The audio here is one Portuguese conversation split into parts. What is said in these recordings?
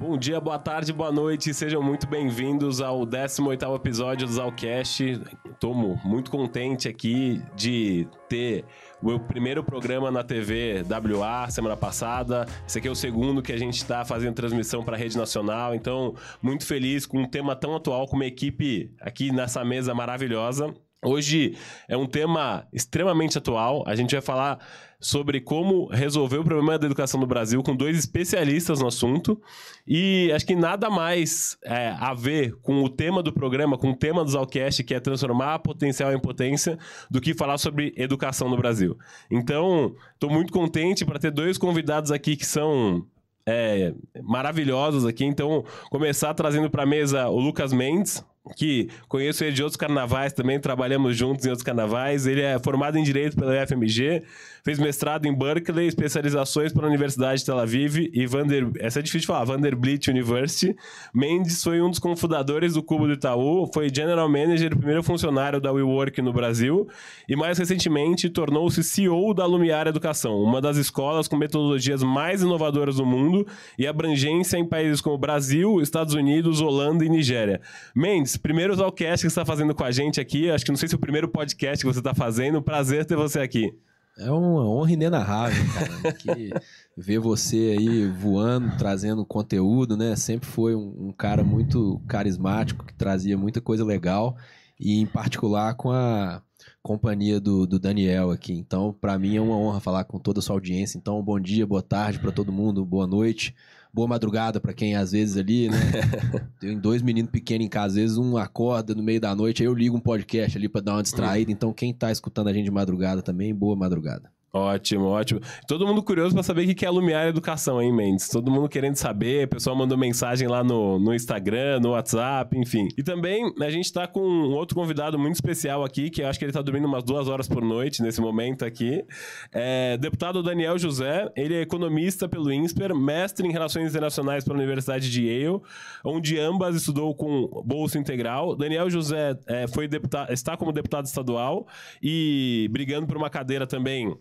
Bom dia, boa tarde, boa noite, sejam muito bem-vindos ao 18º episódio do Zalcast. Estou muito contente aqui de ter o meu primeiro programa na TV WA semana passada. Esse aqui é o segundo que a gente está fazendo transmissão para a rede nacional. Então, muito feliz com um tema tão atual, com uma equipe aqui nessa mesa maravilhosa. Hoje é um tema extremamente atual. A gente vai falar sobre como resolver o problema da educação no Brasil com dois especialistas no assunto. E acho que nada mais é, a ver com o tema do programa, com o tema do Zalcast, que é transformar potencial em potência, do que falar sobre educação no Brasil. Então, estou muito contente para ter dois convidados aqui que são é, maravilhosos aqui. Então, começar trazendo para a mesa o Lucas Mendes, que conheço ele de outros carnavais também, trabalhamos juntos em outros carnavais. Ele é formado em Direito pela UFMG, fez mestrado em Berkeley, especializações pela Universidade de Tel Aviv e Vander... Essa é difícil de falar, Vanderbilt University. Mendes foi um dos cofundadores do Cubo do Itaú, foi General Manager, primeiro funcionário da WeWork no Brasil e mais recentemente tornou-se CEO da Lumiar Educação, uma das escolas com metodologias mais inovadoras do mundo e abrangência em países como Brasil, Estados Unidos, Holanda e Nigéria. Mendes, primeiro Zalcast que está fazendo com a gente aqui. Acho que não sei se é o primeiro podcast que você está fazendo. Prazer ter você aqui. É uma honra inenarrável, cara. que ver você aí voando, trazendo conteúdo, né? Sempre foi um, um, cara muito carismático, que trazia muita coisa legal. E em particular com a companhia do, do Daniel aqui. Então, para mim é uma honra falar com toda a sua audiência. Então, bom dia, boa tarde para todo mundo, boa noite boa madrugada para quem às vezes ali, né? Tem dois meninos pequenos em casa, às vezes um acorda no meio da noite, aí eu ligo um podcast ali para dar uma distraída. Então quem tá escutando a gente de madrugada também, boa madrugada. Ótimo, ótimo. Todo mundo curioso para saber o que é Lumiar Educação, hein, Mendes? Todo mundo querendo saber, o pessoal mandou mensagem lá no, no Instagram, no WhatsApp, enfim. E também a gente está com um outro convidado muito especial aqui, que eu acho que ele está dormindo umas duas horas por noite nesse momento aqui. É, deputado Daniel José, ele é economista pelo INSPER, mestre em Relações Internacionais pela Universidade de Yale, onde ambas estudou com bolsa integral. Daniel José é, foi deputado, está como deputado estadual e brigando por uma cadeira também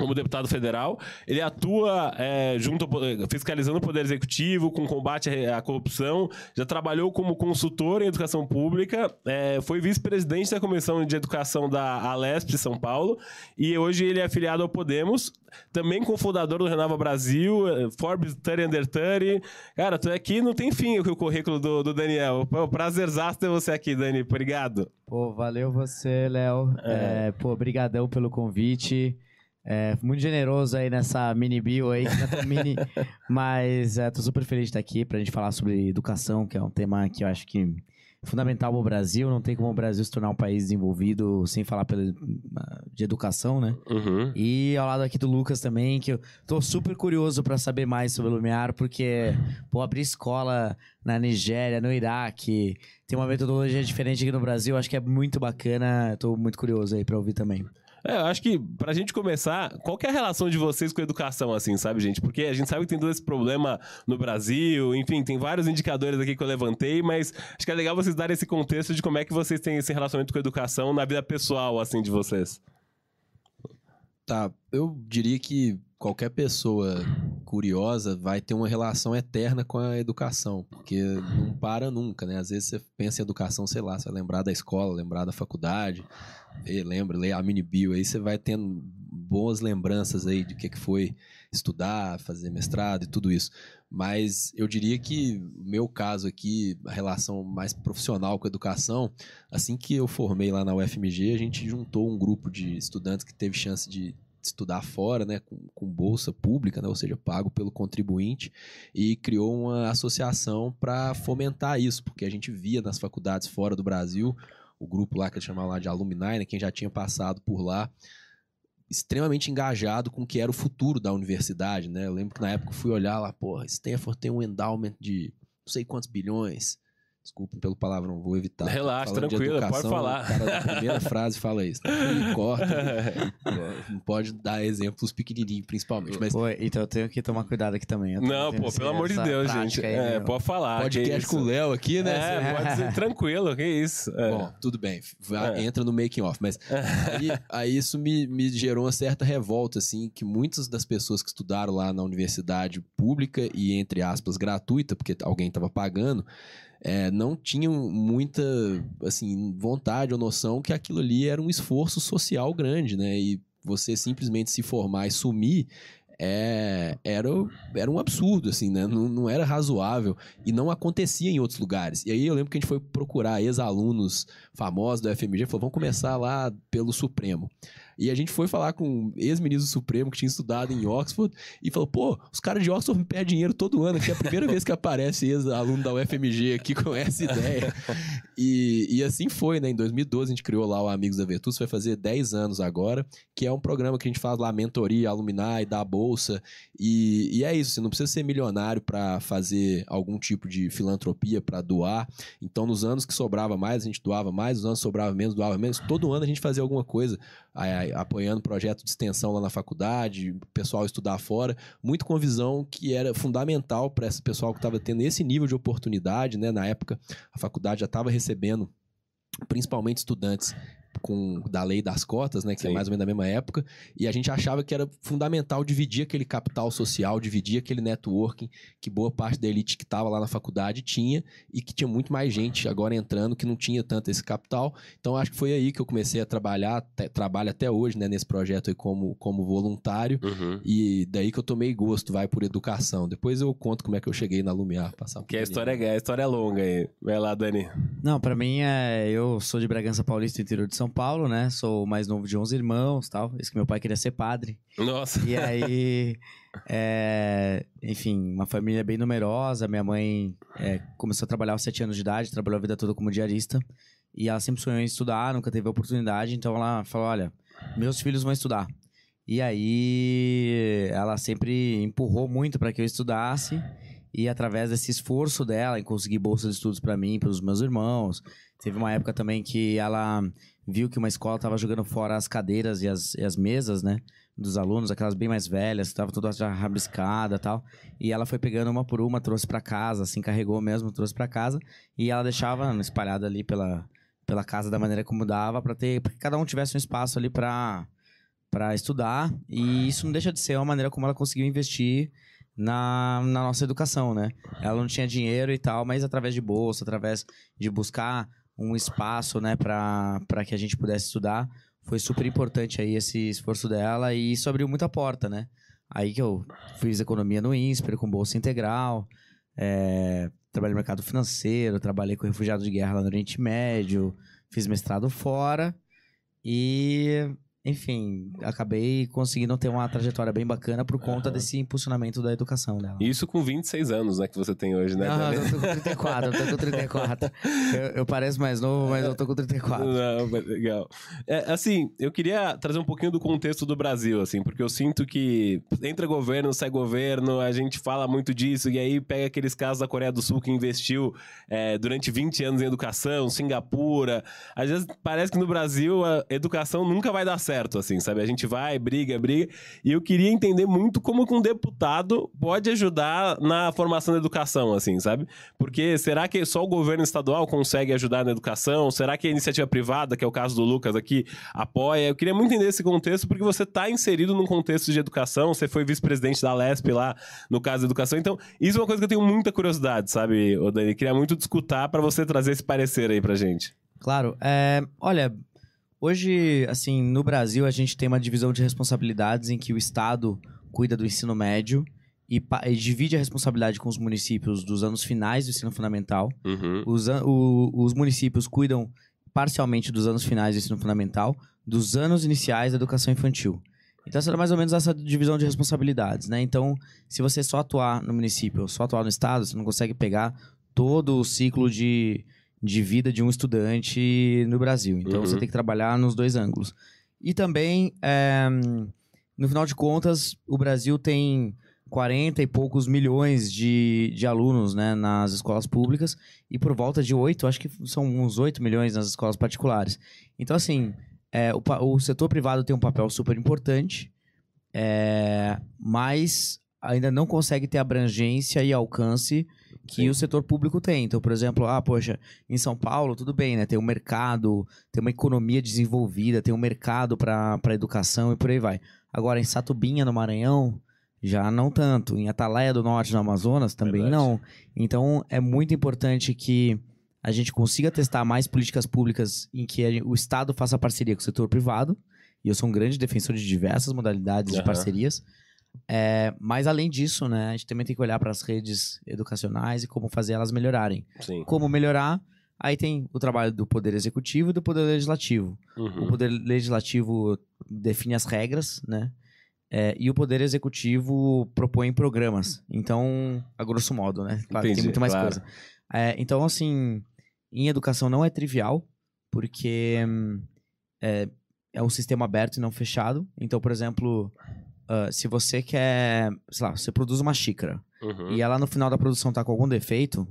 como deputado federal. Ele atua é, junto fiscalizando o poder executivo com combate à corrupção. Já trabalhou como consultor em educação pública. É, foi vice-presidente da comissão de educação da Alesp de São Paulo e hoje ele é afiliado ao Podemos. Também cofundador do Renova Brasil, é, Forbes 30 Under 30. Cara, tu é aqui não tem fim o currículo do, do Daniel. Pô, prazerzaço ter você aqui, Dani. Obrigado. Pô, valeu você, Léo. É. É, pô, brigadão pelo convite. É, muito generoso aí nessa mini bio aí, mini, mas é, tô super feliz de estar aqui pra gente falar sobre educação, que é um tema que eu acho que é fundamental para o Brasil. Não tem como o Brasil se tornar um país desenvolvido sem falar pela, de educação, né? Uhum. E ao lado aqui do Lucas também, que eu tô super curioso para saber mais sobre o Lumiar, porque, pô, abrir escola na Nigéria, no Iraque, tem uma metodologia diferente aqui no Brasil, acho que é muito bacana. Tô muito curioso aí para ouvir também. É, eu acho que pra gente começar, qual é a relação de vocês com a educação, assim, sabe, gente? Porque a gente sabe que tem todo esse problema no Brasil, enfim, tem vários indicadores aqui que eu levantei, mas acho que é legal vocês darem esse contexto de como é que vocês têm esse relacionamento com a educação na vida pessoal, assim, de vocês. Tá, eu diria que qualquer pessoa curiosa vai ter uma relação eterna com a educação, porque não para nunca, né? Às vezes você pensa em educação, sei lá, você vai lembrar da escola, lembrar da faculdade, vê, lembra, lê a mini bio, aí você vai tendo boas lembranças aí de que, que foi estudar, fazer mestrado e tudo isso. Mas eu diria que meu caso aqui, a relação mais profissional com a educação, assim que eu formei lá na UFMG, a gente juntou um grupo de estudantes que teve chance de estudar fora, né, com, com, bolsa pública, né, ou seja, pago pelo contribuinte, e criou uma associação para fomentar isso, porque a gente via nas faculdades fora do Brasil, o grupo lá que eles chamavam lá de alumni, né, quem já tinha passado por lá, extremamente engajado com o que era o futuro da universidade, né? Eu lembro que na época eu fui olhar lá, porra, Stanford tem um endowment de não sei quantos bilhões, Desculpem pelo palavrão, vou evitar. Relaxa, Falando tranquilo, pode educação, falar. O cara da primeira frase fala isso. Ele corta. não pode dar exemplos pequenininhos, principalmente. Mas Pô, então eu tenho que tomar cuidado aqui também. Não, pô, pelo amor de Deus, gente. aí, É, meu. pode falar. podcast com o. Léo aqui, né? É, pode ser tranquilo, que isso. É. Bom, tudo bem, vai- É. entra no making off, mas aí, aí isso me, me gerou uma certa revolta, assim, que muitas das pessoas que estudaram lá na universidade pública e, entre aspas, gratuita, porque alguém estava pagando, é, não tinham muita, assim, vontade ou noção que aquilo ali era um esforço social grande, né? E você simplesmente se formar e sumir é, era, era um absurdo, assim, né? Não, não era razoável e não acontecia em outros lugares. E aí eu lembro que a gente foi procurar ex-alunos famosos do FMG falou: vamos começar lá pelo Supremo. E a gente foi falar com um ex-ministro Supremo que tinha estudado em Oxford e falou: pô, os caras de Oxford me pedem dinheiro todo ano, que é a primeira vez que aparece ex-aluno da UFMG aqui com essa ideia. E, e assim foi, né? Em 2012 a gente criou lá o Amigos da Virtus, vai fazer 10 anos agora, que é um programa que a gente faz lá, mentoria, alumni, dá bolsa. E, e é isso, você não precisa ser milionário para fazer algum tipo de filantropia, para doar. Então, nos anos que sobrava mais, a gente doava mais, nos anos que sobrava menos, doava menos. Todo ano a gente fazia alguma coisa, apoiando projeto de extensão lá na faculdade, pessoal estudar fora, muito com a visão que era fundamental para esse pessoal que estava tendo esse nível de oportunidade, né? Na época, a faculdade já estava recebendo principalmente estudantes com da lei das cotas, né, que é Sim. mais ou menos da mesma época, e a gente achava que era fundamental dividir aquele capital social, dividir aquele networking que boa parte da elite que estava lá na faculdade tinha e que tinha muito mais gente agora entrando que não tinha tanto esse capital. Então acho que foi aí que eu comecei a trabalhar, trabalho até hoje, né, nesse projeto aí como como voluntário. Uhum. E daí que eu tomei gosto, vai por educação. Depois eu conto como é que eu cheguei na Lumiar, passar um Que a história, é- a história é longa aí. Vai lá, Dani. Não, pra mim é. Eu sou de Bragança Paulista, interior de São Paulo, né? Sou o mais novo de 11 irmãos tal. Esse que meu pai queria ser padre. Nossa. E aí. é, enfim, uma família bem numerosa. Minha mãe é, começou a trabalhar aos 7 anos de idade, trabalhou a vida toda como diarista. E ela sempre sonhou em estudar, nunca teve a oportunidade. Então ela falou: olha, meus filhos vão estudar. E aí ela sempre empurrou muito para que eu estudasse. E através desse esforço dela em conseguir bolsa de estudos para mim, para os meus irmãos. Teve uma época também que ela viu que uma escola estava jogando fora as cadeiras e as, e as mesas, né? Dos alunos, aquelas bem mais velhas, que estavam todas já e tal. E ela foi pegando uma por uma, trouxe para casa, assim, carregou mesmo, trouxe para casa. E ela deixava espalhada ali pela, pela casa da maneira como dava, para ter. Pra que cada um tivesse um espaço ali para para estudar. E isso não deixa de ser uma maneira como ela conseguiu investir na, na nossa educação, né? Ela não tinha dinheiro e tal, mas através de bolsa, através de buscar um espaço, né, para que a gente pudesse estudar, foi super importante aí esse esforço dela e isso abriu muita porta, né? Aí que eu fiz economia no INSPER com bolsa integral, é, trabalhei no mercado financeiro, trabalhei com refugiados de guerra lá no Oriente Médio, fiz mestrado fora e enfim, acabei conseguindo ter uma trajetória bem bacana por conta Aham. desse impulsionamento da educação dela. Isso com 26 anos, né, que você tem hoje, né? Não, eu tô com 34, eu tô com 34. Eu, eu pareço mais novo, mas eu tô com 34. Não, mas legal. É, assim, eu queria trazer um pouquinho do contexto do Brasil, assim, porque eu sinto que entra governo, sai governo, a gente fala muito disso, e aí pega aqueles casos da Coreia do Sul que investiu é, durante 20 anos em educação, Singapura. Às vezes parece que no Brasil a educação nunca vai dar certo, assim, sabe? A gente vai, briga, briga. E eu queria entender muito como que um deputado pode ajudar na formação da educação, assim, sabe? Porque será que só o governo estadual consegue ajudar na educação? Será que a iniciativa privada, que é o caso do Lucas aqui, apoia? Eu queria muito entender esse contexto, porque você está inserido num contexto de educação, você foi vice-presidente da LESP lá, no caso da educação. Então, isso é uma coisa que eu tenho muita curiosidade, sabe, Dani? Queria muito escutar para você trazer esse parecer aí pra gente. Claro. é, olha, hoje, assim, no Brasil, a gente tem uma divisão de responsabilidades em que o Estado cuida do ensino médio e, e divide a responsabilidade com os municípios dos anos finais do ensino fundamental. Uhum. Os, o- os municípios cuidam parcialmente dos anos finais do ensino fundamental, dos anos iniciais da educação infantil. Então, essa é mais ou menos essa divisão de responsabilidades, né? Então, se você só atuar no município, só atuar no estado, você não consegue pegar todo o ciclo de, de vida de um estudante no Brasil. Então, Uhum. você tem que trabalhar nos dois ângulos. E também, é, no final de contas, o Brasil tem 40 e poucos milhões de, de alunos né, nas escolas públicas e por volta de 8, acho que são uns 8 milhões nas escolas particulares. Então, assim, é, o, o, setor privado tem um papel super importante, é, mas ainda não consegue ter abrangência e alcance que Sim. o setor público tem. Então, por exemplo, ah, poxa, em São Paulo, tudo bem, né? Tem um mercado, tem uma economia desenvolvida, tem um mercado para educação e por aí vai. Agora, em Satubinha, no Maranhão, já não tanto. Em Atalaia do Norte, no Amazonas, também Verdade. não. Então, é muito importante que a gente consiga testar mais políticas públicas em que o Estado faça parceria com o setor privado. E eu sou um grande defensor de diversas modalidades uhum. de parcerias. É, mas além disso, né, a gente também tem que olhar para as redes educacionais e como fazer elas melhorarem. Sim. Como melhorar? Aí tem o trabalho do Poder Executivo e do Poder Legislativo. Uhum. O Poder Legislativo define as regras, né? É, e o Poder Executivo propõe programas. Então, a grosso modo, né? Claro, Entendi, tem muito mais claro. coisa. É, então, assim, em educação não é trivial, porque é, é, um sistema aberto e não fechado. Então, por exemplo, uh, se você quer, sei lá, você produz uma xícara uhum. e ela no final da produção tá com algum defeito,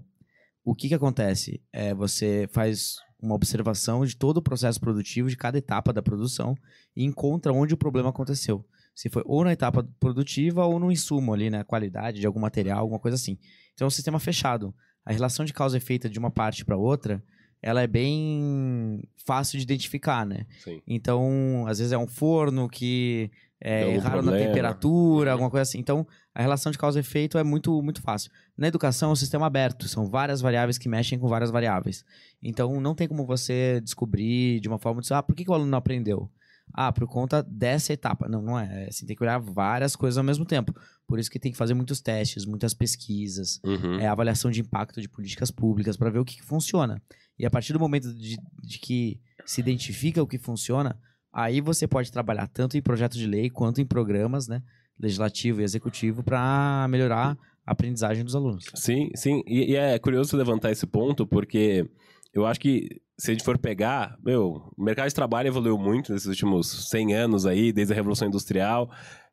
o que que acontece? É, você faz uma observação de todo o processo produtivo, de cada etapa da produção e encontra onde o problema aconteceu se foi ou na etapa produtiva ou no insumo ali, né? Qualidade de algum material, alguma coisa assim. Então é um sistema fechado. A relação de causa e efeito de uma parte para outra, ela é bem fácil de identificar, né? Sim. Então, às vezes é um forno que é erraram na temperatura, uhum. alguma coisa assim. Então, a relação de causa e efeito é muito, muito fácil. Na educação, é um sistema aberto, são várias variáveis que mexem com várias variáveis. Então, não tem como você descobrir de uma forma de, ah, por que, que o aluno não aprendeu? Ah, por conta dessa etapa. Não, não é. Assim, tem que olhar várias coisas ao mesmo tempo. Por isso que tem que fazer muitos testes, muitas pesquisas, uhum. é, avaliação de impacto de políticas públicas para ver o que, que, funciona. E a partir do momento de, de, que se identifica o que funciona, aí você pode trabalhar tanto em projetos de lei quanto em programas, né? Legislativo e executivo para melhorar a aprendizagem dos alunos. Sim, sim. E, e é curioso levantar esse ponto, porque eu acho que se a gente for pegar, meu, o mercado de trabalho evoluiu muito nesses últimos 100 anos aí, desde a Revolução Industrial.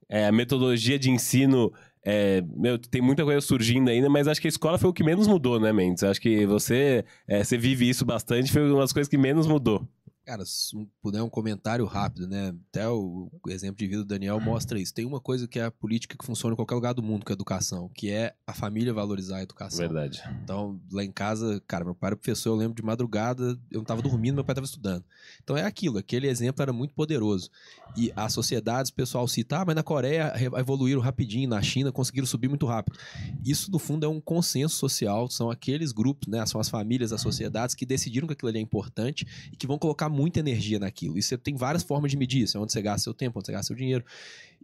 É, a metodologia de ensino, é, meu, tem muita coisa surgindo ainda, mas acho que a escola foi o que menos mudou, né, Mendes? Acho que você, é, você vive isso bastante, foi uma das coisas que menos mudou. Cara, se puder um comentário rápido, né? Até o exemplo de vida do Daniel mostra isso. Tem uma coisa que é a política que funciona em qualquer lugar do mundo, que é a educação, que é a família valorizar a educação. Verdade. Então, lá em casa, cara, meu pai era professor, eu lembro de madrugada, eu não tava dormindo, meu pai tava estudando. Então é aquilo, aquele exemplo era muito poderoso. E as sociedades, o pessoal cita, ah, mas na Coreia evoluíram rapidinho, na China conseguiram subir muito rápido. Isso, no fundo, é um consenso social, são aqueles grupos, né? São as famílias, as sociedades que decidiram que aquilo ali é importante e que vão colocar muita energia naquilo. E você tem várias formas de medir isso, é onde você gasta seu tempo, onde você gasta seu dinheiro.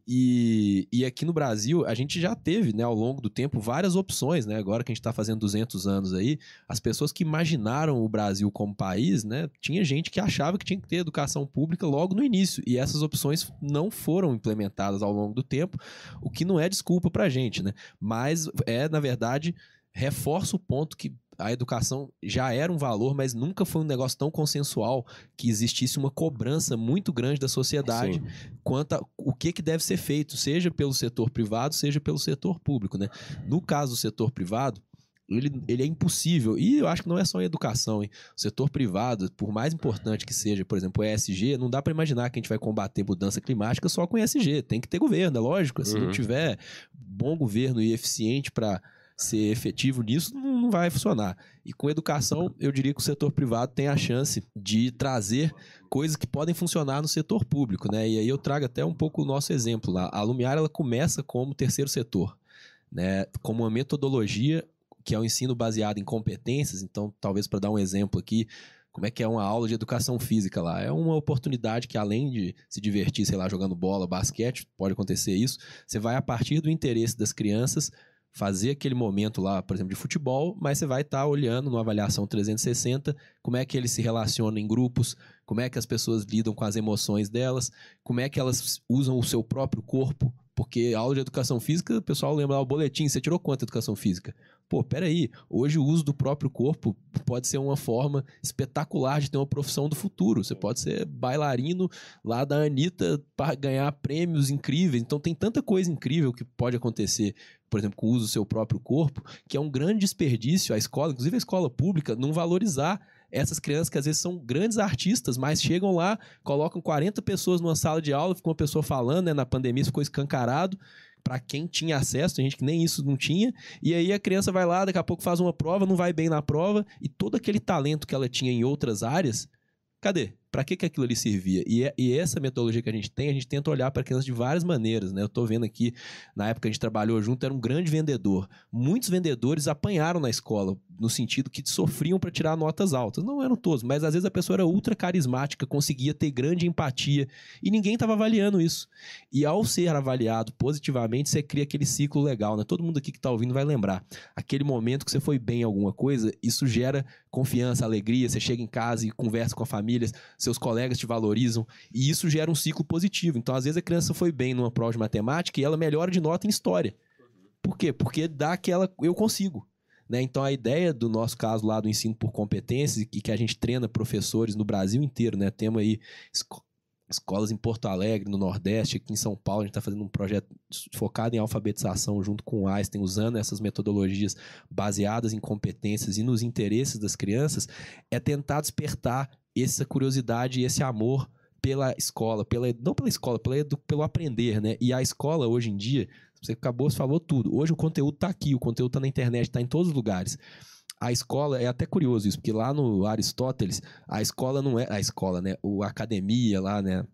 E, e aqui no Brasil, a gente já teve, né, ao longo do tempo, várias opções, né? Agora que a gente está fazendo 200 anos aí, as pessoas que imaginaram o Brasil como país, né? Tinha gente que achava que tinha que ter educação pública logo no início. E essas opções não foram implementadas ao longo do tempo, o que não é desculpa pra gente, né? Mas é, na verdade, reforça o ponto que a educação já era um valor, mas nunca foi um negócio tão consensual que existisse uma cobrança muito grande da sociedade Sim. quanto a o que, que deve ser feito, seja pelo setor privado, seja pelo setor público. Né? No caso do setor privado, ele, ele é impossível. E eu acho que não é só em educação. Hein? O setor privado, por mais importante que seja, por exemplo, o ESG, não dá para imaginar que a gente vai combater mudança climática só com ESG. Tem que ter governo, é lógico. Se uhum. não tiver bom governo e eficiente para ser efetivo nisso, não, vai funcionar. E com educação, eu diria que o setor privado tem a chance de trazer coisas que podem funcionar no setor público, né? E aí eu trago até um pouco o nosso exemplo lá. A Lumiar, ela começa como terceiro setor, né? Como uma metodologia que é o um ensino baseado em competências. Então, talvez para dar um exemplo aqui, como é que é uma aula de educação física lá. É uma oportunidade que, além de se divertir, sei lá, jogando bola, basquete, pode acontecer isso, você vai, a partir do interesse das crianças, fazer aquele momento lá, por exemplo, de futebol, mas você vai estar tá olhando numa avaliação 360 como é que eles se relacionam em grupos, como é que as pessoas lidam com as emoções delas, como é que elas usam o seu próprio corpo Porque aula de educação física, o pessoal lembra o boletim, você tirou quanto de educação física? Pô, peraí, hoje o uso do próprio corpo pode ser uma forma espetacular de ter uma profissão do futuro. Você pode ser bailarino lá da Anitta para ganhar prêmios incríveis. Então tem tanta coisa incrível que pode acontecer, por exemplo, com o uso do seu próprio corpo, que é um grande desperdício a escola, inclusive a escola pública, não valorizar essas crianças que às vezes são grandes artistas, mas chegam lá, colocam 40 pessoas numa sala de aula, fica uma pessoa falando, né? Na pandemia ficou escancarado para quem tinha acesso, tem gente que nem isso não tinha, e aí a criança vai lá, daqui a pouco faz uma prova, não vai bem na prova, e todo aquele talento que ela tinha em outras áreas, cadê? Para que, que aquilo ali servia? E, é, e essa metodologia que a gente tem, a gente tenta olhar para crianças de várias maneiras, né? Eu estou vendo aqui, na época que a gente trabalhou junto, era um grande vendedor. Muitos vendedores apanharam na escola, no sentido que sofriam para tirar notas altas. Não eram todos, mas às vezes a pessoa era ultra carismática, conseguia ter grande empatia, e ninguém estava avaliando isso. E ao ser avaliado positivamente, você cria aquele ciclo legal, né? Todo mundo aqui que está ouvindo vai lembrar. Aquele momento que você foi bem em alguma coisa, isso gera confiança, alegria, você chega em casa e conversa com a família, seus colegas te valorizam, e isso gera um ciclo positivo. Então, às vezes, a criança foi bem numa prova de matemática e ela melhora de nota em história. Por quê? Porque dá aquela. Eu consigo. Né? Então, a ideia do nosso caso lá do ensino por competências, e que a gente treina professores no Brasil inteiro, né? Temos aí escolas em Porto Alegre, no Nordeste, aqui em São Paulo, a gente está fazendo um projeto focado em alfabetização junto com o Einstein, usando essas metodologias baseadas em competências e nos interesses das crianças, é tentar despertar essa curiosidade esse amor pela escola, pela, não pela escola, pela, pelo aprender, né? E a escola hoje em dia, você acabou, você falou tudo. Hoje o conteúdo está aqui, o conteúdo está na internet, está em todos os lugares. A escola é até curioso isso, porque lá no Aristóteles, a escola não é a escola, né? O academia lá, né?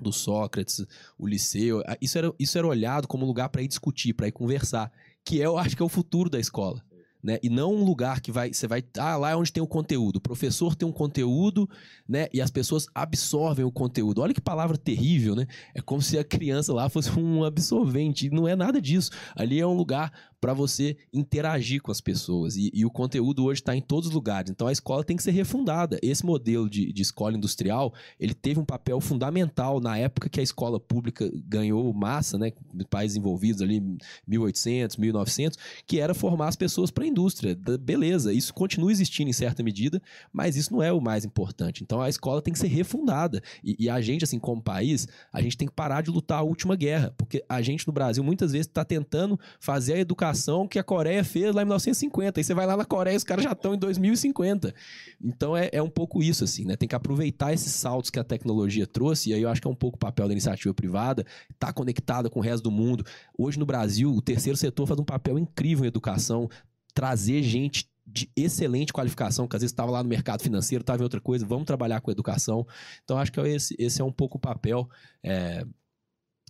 Do Sócrates, o liceu, isso era, isso era olhado como lugar para ir discutir, para ir conversar, que é, eu acho que é o futuro da escola né? E não um lugar que vai, você vai, ah, lá é onde tem o conteúdo. O professor tem um conteúdo, né? E as pessoas absorvem o conteúdo. Olha que palavra terrível, né? É como se a criança lá fosse um absorvente. Não é nada disso. Ali é um lugar para você interagir com as pessoas. E, e o conteúdo hoje está em todos os lugares. Então a escola tem que ser refundada. Esse modelo de, de escola industrial, ele teve um papel fundamental na época que a escola pública ganhou massa, né? Países envolvidos ali, 1800, 1900, que era formar as pessoas para a indústria. Beleza, isso continua existindo em certa medida, mas isso não é o mais importante. Então a escola tem que ser refundada. E, e a gente, assim, como país, a gente tem que parar de lutar a última guerra, porque a gente no Brasil muitas vezes está tentando fazer a educação que a Coreia fez lá em 1950. Aí você vai lá na Coreia e os caras já estão em 2050. Então é, é um pouco isso, assim, né? Tem que aproveitar esses saltos que a tecnologia trouxe, e aí eu acho que é um pouco o papel da iniciativa privada, tá conectada com o resto do mundo. Hoje no Brasil, o terceiro setor faz um papel incrível em educação, trazer gente de excelente qualificação, que às vezes estava lá no mercado financeiro, estava em outra coisa, vamos trabalhar com educação. Então, acho que esse, esse é um pouco o papel. É,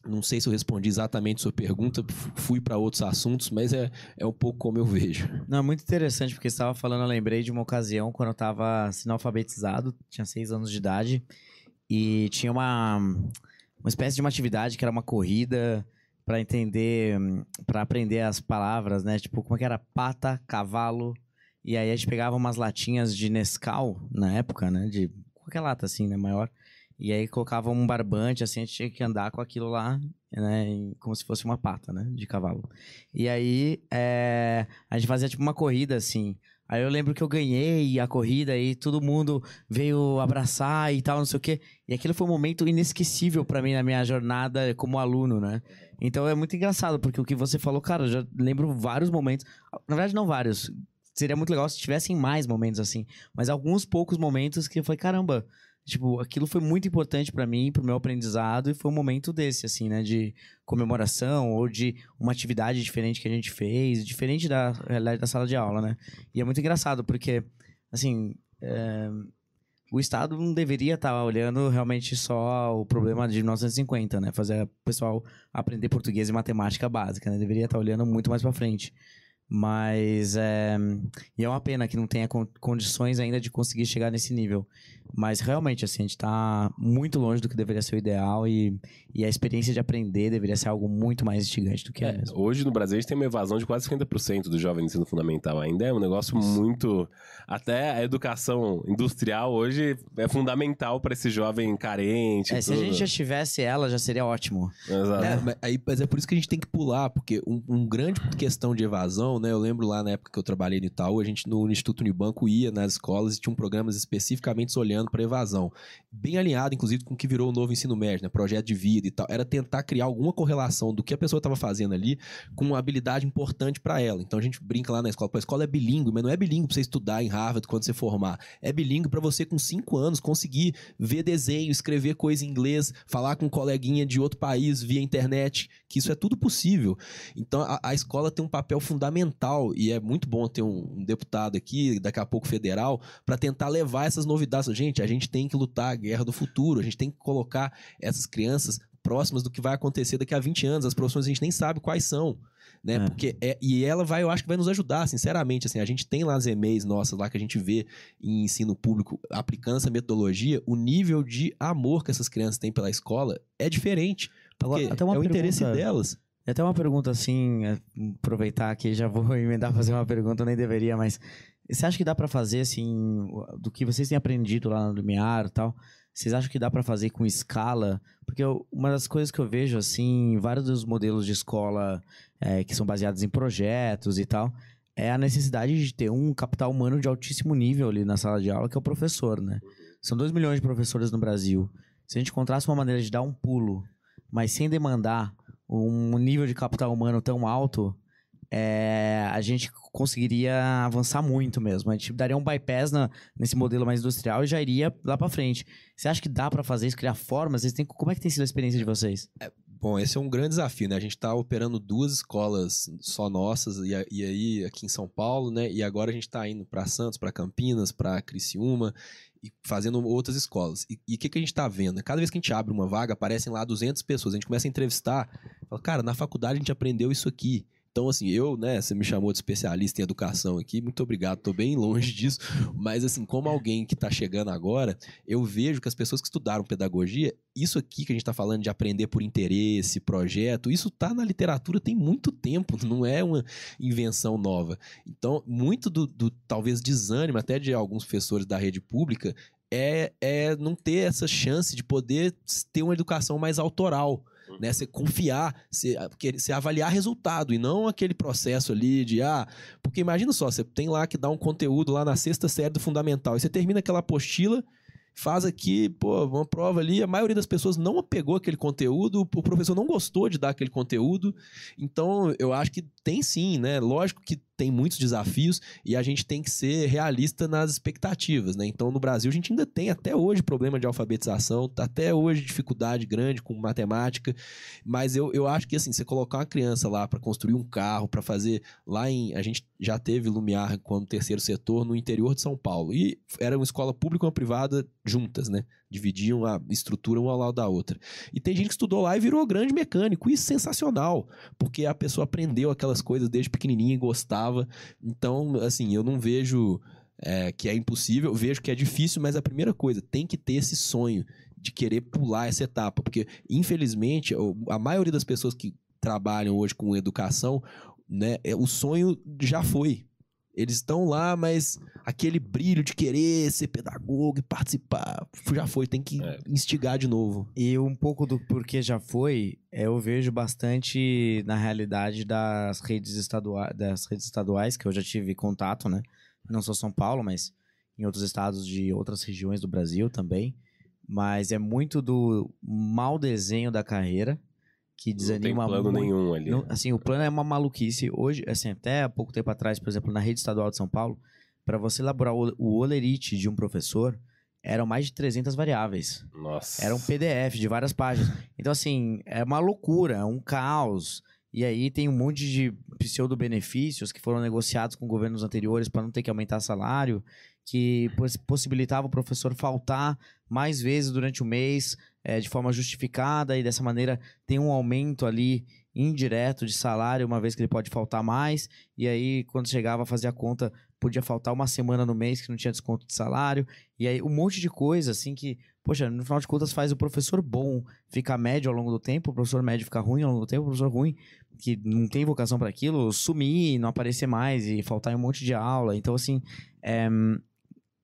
não sei se eu respondi exatamente sua pergunta, fui para outros assuntos, mas é, é um pouco como eu vejo. Não, é muito interessante, porque você estava falando, eu lembrei de uma ocasião quando eu estava sendo alfabetizado, tinha seis anos de idade, e tinha uma, uma espécie de uma atividade que era uma corrida para entender, para aprender as palavras, né? Tipo, como é que era? Pata, cavalo, e aí a gente pegava umas latinhas de Nescau, na época, né? De qualquer lata assim, né? Maior. E aí colocava um barbante, assim, a gente tinha que andar com aquilo lá, né? Como se fosse uma pata, né? De cavalo. E aí é, a gente fazia tipo uma corrida, assim. Aí eu lembro que eu ganhei a corrida e todo mundo veio abraçar e tal, não sei o quê. E aquilo foi um momento inesquecível para mim na minha jornada como aluno, né? Então é muito engraçado, porque o que você falou, cara, eu já lembro vários momentos. Na verdade, não vários. Seria muito legal se tivessem mais momentos assim. Mas alguns poucos momentos que foi, caramba, Tipo, aquilo foi muito importante para mim, pro meu aprendizado, e foi um momento desse, assim, né? De comemoração ou de uma atividade diferente que a gente fez, diferente da realidade da sala de aula, né? E é muito engraçado, porque, assim, é... o Estado não deveria estar tá olhando realmente só o problema de 1950, né? Fazer o pessoal aprender português e matemática básica, né? Deveria estar tá olhando muito mais para frente. Mas é, e é uma pena que não tenha con- condições ainda de conseguir chegar nesse nível. Mas realmente, assim, a gente tá muito longe do que deveria ser o ideal e, e a experiência de aprender deveria ser algo muito mais instigante do que é, É, mesmo. hoje no Brasil a gente tem uma evasão de quase 50% do jovem no ensino fundamental. Ainda é um negócio muito. Até a educação industrial hoje é fundamental para esse jovem carente. É, se a gente já tivesse ela, já seria ótimo. Exato. É, mas, aí, mas é por isso que a gente tem que pular, porque um, um grande questão de evasão, né? Eu lembro lá na época que eu trabalhei no Itaú, a gente no Instituto Unibanco ia nas escolas e tinham programas especificamente olhando para evasão. Bem alinhado, inclusive, com o que virou o novo ensino médio, né? Projeto de vida e tal. Era tentar criar alguma correlação do que a pessoa estava fazendo ali com uma habilidade importante para ela. Então a gente brinca lá na escola, pô, a escola é bilíngue, mas não é bilíngue para você estudar em Harvard quando você formar. É bilíngue para você com cinco anos conseguir ver desenho, escrever coisa em inglês, falar com um coleguinha de outro país via internet, que isso é tudo possível. Então a, a escola tem um papel fundamental e é muito bom ter um, um deputado aqui, daqui a pouco federal, para tentar levar essas novidades. Gente, a gente tem que lutar a guerra do futuro, a gente tem que colocar essas crianças próximas do que vai acontecer daqui a 20 anos. As profissões a gente nem sabe quais são. Né? É. Porque é, e ela vai, eu acho que vai nos ajudar, sinceramente. Assim, a gente tem lá as e-mails nossas lá que a gente vê em ensino público aplicando essa metodologia, o nível de amor que essas crianças têm pela escola é diferente. Porque Agora, até uma é o interesse delas. E até uma pergunta assim, é, aproveitar aqui, já vou emendar fazer uma pergunta, eu nem deveria, mas você acha que dá pra fazer assim, do que vocês têm aprendido lá no Lumiar e tal, vocês acham que dá pra fazer com escala? Porque eu- uma das coisas que eu vejo assim, vários dos modelos de escola é, que são baseados em projetos e tal, é a necessidade de ter um capital humano de altíssimo nível ali na sala de aula, que é o professor, né? São 2 milhões de professores no Brasil. Se a gente encontrasse uma maneira de dar um pulo, mas sem demandar um nível de capital humano tão alto, é, a gente conseguiria avançar muito mesmo. A gente daria um bypass na- nesse modelo mais industrial e já iria lá pra frente. Você acha que dá pra fazer isso, criar formas? Têm, como é que tem sido a experiência de vocês? Bom, esse é um grande desafio, né? A gente está operando duas escolas só nossas, e, a- e aí aqui em São Paulo, né? E agora a gente está indo para Santos, para Campinas, para Criciúma, e fazendo outras escolas. E e o que, que a gente está vendo? Cada vez que a gente abre uma vaga, aparecem lá 200 pessoas. A gente começa a entrevistar, fala, cara, na faculdade a gente aprendeu isso aqui. Então, assim, eu, né, você me chamou de especialista em educação aqui, muito obrigado, tô bem longe disso, mas, assim, como alguém que tá chegando agora, eu vejo que as pessoas que estudaram pedagogia, isso aqui que a gente tá falando de aprender por interesse, projeto, isso tá na literatura tem muito tempo, não é uma invenção nova. Então, muito do, do talvez desânimo até de alguns professores da rede pública é, é não ter essa chance de poder ter uma educação mais autoral né? Você confiar, você, porque você avaliar resultado e não aquele processo ali de ah, porque imagina só, você tem lá que dar um conteúdo lá na sexta série do fundamental e você termina aquela apostila, faz aqui, pô, uma prova ali, a maioria das pessoas não apegou aquele conteúdo, o professor não gostou de dar aquele conteúdo. Então, eu acho que tem sim, né? Lógico que tem muitos desafios e a gente tem que ser realista nas expectativas, né? Então, no Brasil, a gente ainda tem até hoje problema de alfabetização, tá até hoje dificuldade grande com matemática, mas eu, eu acho que, assim, você colocar uma criança lá para construir um carro, para fazer lá em... A gente já teve Lumiar quando terceiro setor no interior de São Paulo e era uma escola pública uma privada juntas, né? Dividiam a estrutura uma ao lado da outra. E tem gente que estudou lá e virou grande mecânico. Isso é sensacional, porque a pessoa aprendeu aquelas coisas desde pequenininha e gostava. Então, assim, eu não vejo é, que é impossível, vejo que é difícil, mas a primeira coisa, tem que ter esse sonho de querer pular essa etapa, porque infelizmente a maioria das pessoas que trabalham hoje com educação, né, é, o sonho já foi. Eles estão lá, mas aquele brilho de querer ser pedagogo e participar já foi, tem que É. instigar de novo. E um pouco do porquê já foi, é, eu vejo bastante na realidade das redes, estaduais, das redes estaduais, que eu já tive contato, né? Não só São Paulo, mas em outros estados de outras regiões do Brasil também. Mas é muito do mau desenho da carreira, que Não tem desanima plano muito. nenhum ali. Não, assim, o plano é uma maluquice. Hoje, assim, até há pouco tempo atrás, por exemplo, na rede estadual de São Paulo, para você elaborar o, o olerite de um professor, eram mais de 300 variáveis. Nossa. Era um PDF de várias páginas. Então, assim, é uma loucura, é um caos. E aí tem um monte de pseudo-benefícios que foram negociados com governos anteriores para não ter que aumentar salário, que poss- possibilitava o professor faltar mais vezes durante o mês, eh, de forma justificada, e dessa maneira tem um aumento ali indireto de salário, uma vez que ele pode faltar mais, e aí quando chegava a fazer a conta, podia faltar uma semana no mês que não tinha desconto de salário, e aí um monte de coisa assim que, poxa, no final de contas faz o professor bom ficar médio ao longo do tempo, o professor médio ficar ruim ao longo do tempo, o professor ruim que não tem vocação para aquilo, sumir, não aparecer mais e faltar em um monte de aula. Então assim, é,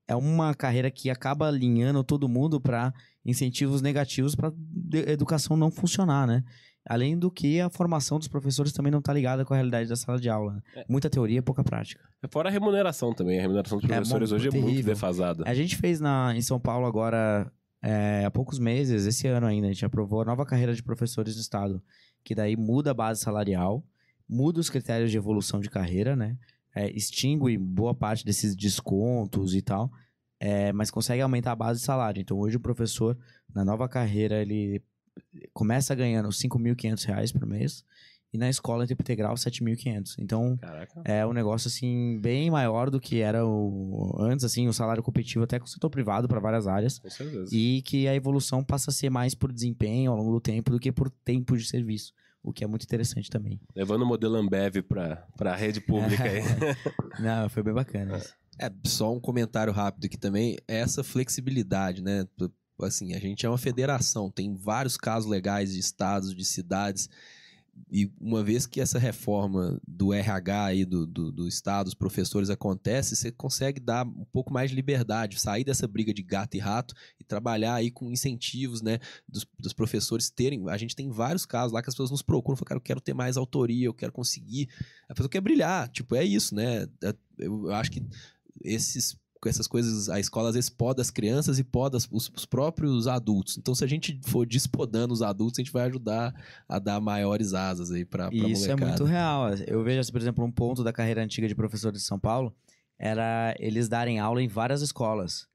é uma carreira que acaba alinhando todo mundo para incentivos negativos para a educação não funcionar, né? Além do que a formação dos professores também não está ligada com a realidade da sala de aula. É. Muita teoria, pouca prática. É fora a remuneração também. A remuneração dos é professores é, hoje é terrível. muito defasada. A gente fez na, em São Paulo agora, é, há poucos meses, esse ano ainda, a gente aprovou a nova carreira de professores no Estado. Que daí muda a base salarial, muda os critérios de evolução de carreira, né? É, extingue boa parte desses descontos e tal. É, mas consegue aumentar a base de salário. Então, hoje o professor, na nova carreira, ele começa ganhando R$ 5.500 por mês e na escola tempo integral 7.500. Então, Caraca. é um negócio assim bem maior do que era o antes assim, o salário competitivo até com o setor privado para várias áreas. Com certeza. E que a evolução passa a ser mais por desempenho ao longo do tempo do que por tempo de serviço. O que é muito interessante também. Levando o modelo Ambev para a rede pública aí. Não, foi bem bacana. É, só um comentário rápido aqui também. Essa flexibilidade, né? Assim, a gente é uma federação, tem vários casos legais de estados, de cidades. E uma vez que essa reforma do RH aí do, do, do Estado, dos professores acontece, você consegue dar um pouco mais de liberdade, sair dessa briga de gato e rato e trabalhar aí com incentivos, né, dos, dos professores terem. A gente tem vários casos lá que as pessoas nos procuram, falam, cara, eu quero ter mais autoria, eu quero conseguir. A pessoa quer brilhar, tipo, é isso, né? É, eu acho que esses com essas coisas, a escola às vezes poda as crianças e poda os, os, próprios adultos. Então, se a gente for despodando os adultos, a gente vai ajudar a dar maiores asas aí para Isso molecada. é muito real. Eu vejo, por exemplo, um ponto da carreira antiga de professor de São Paulo era eles darem aula em várias escolas.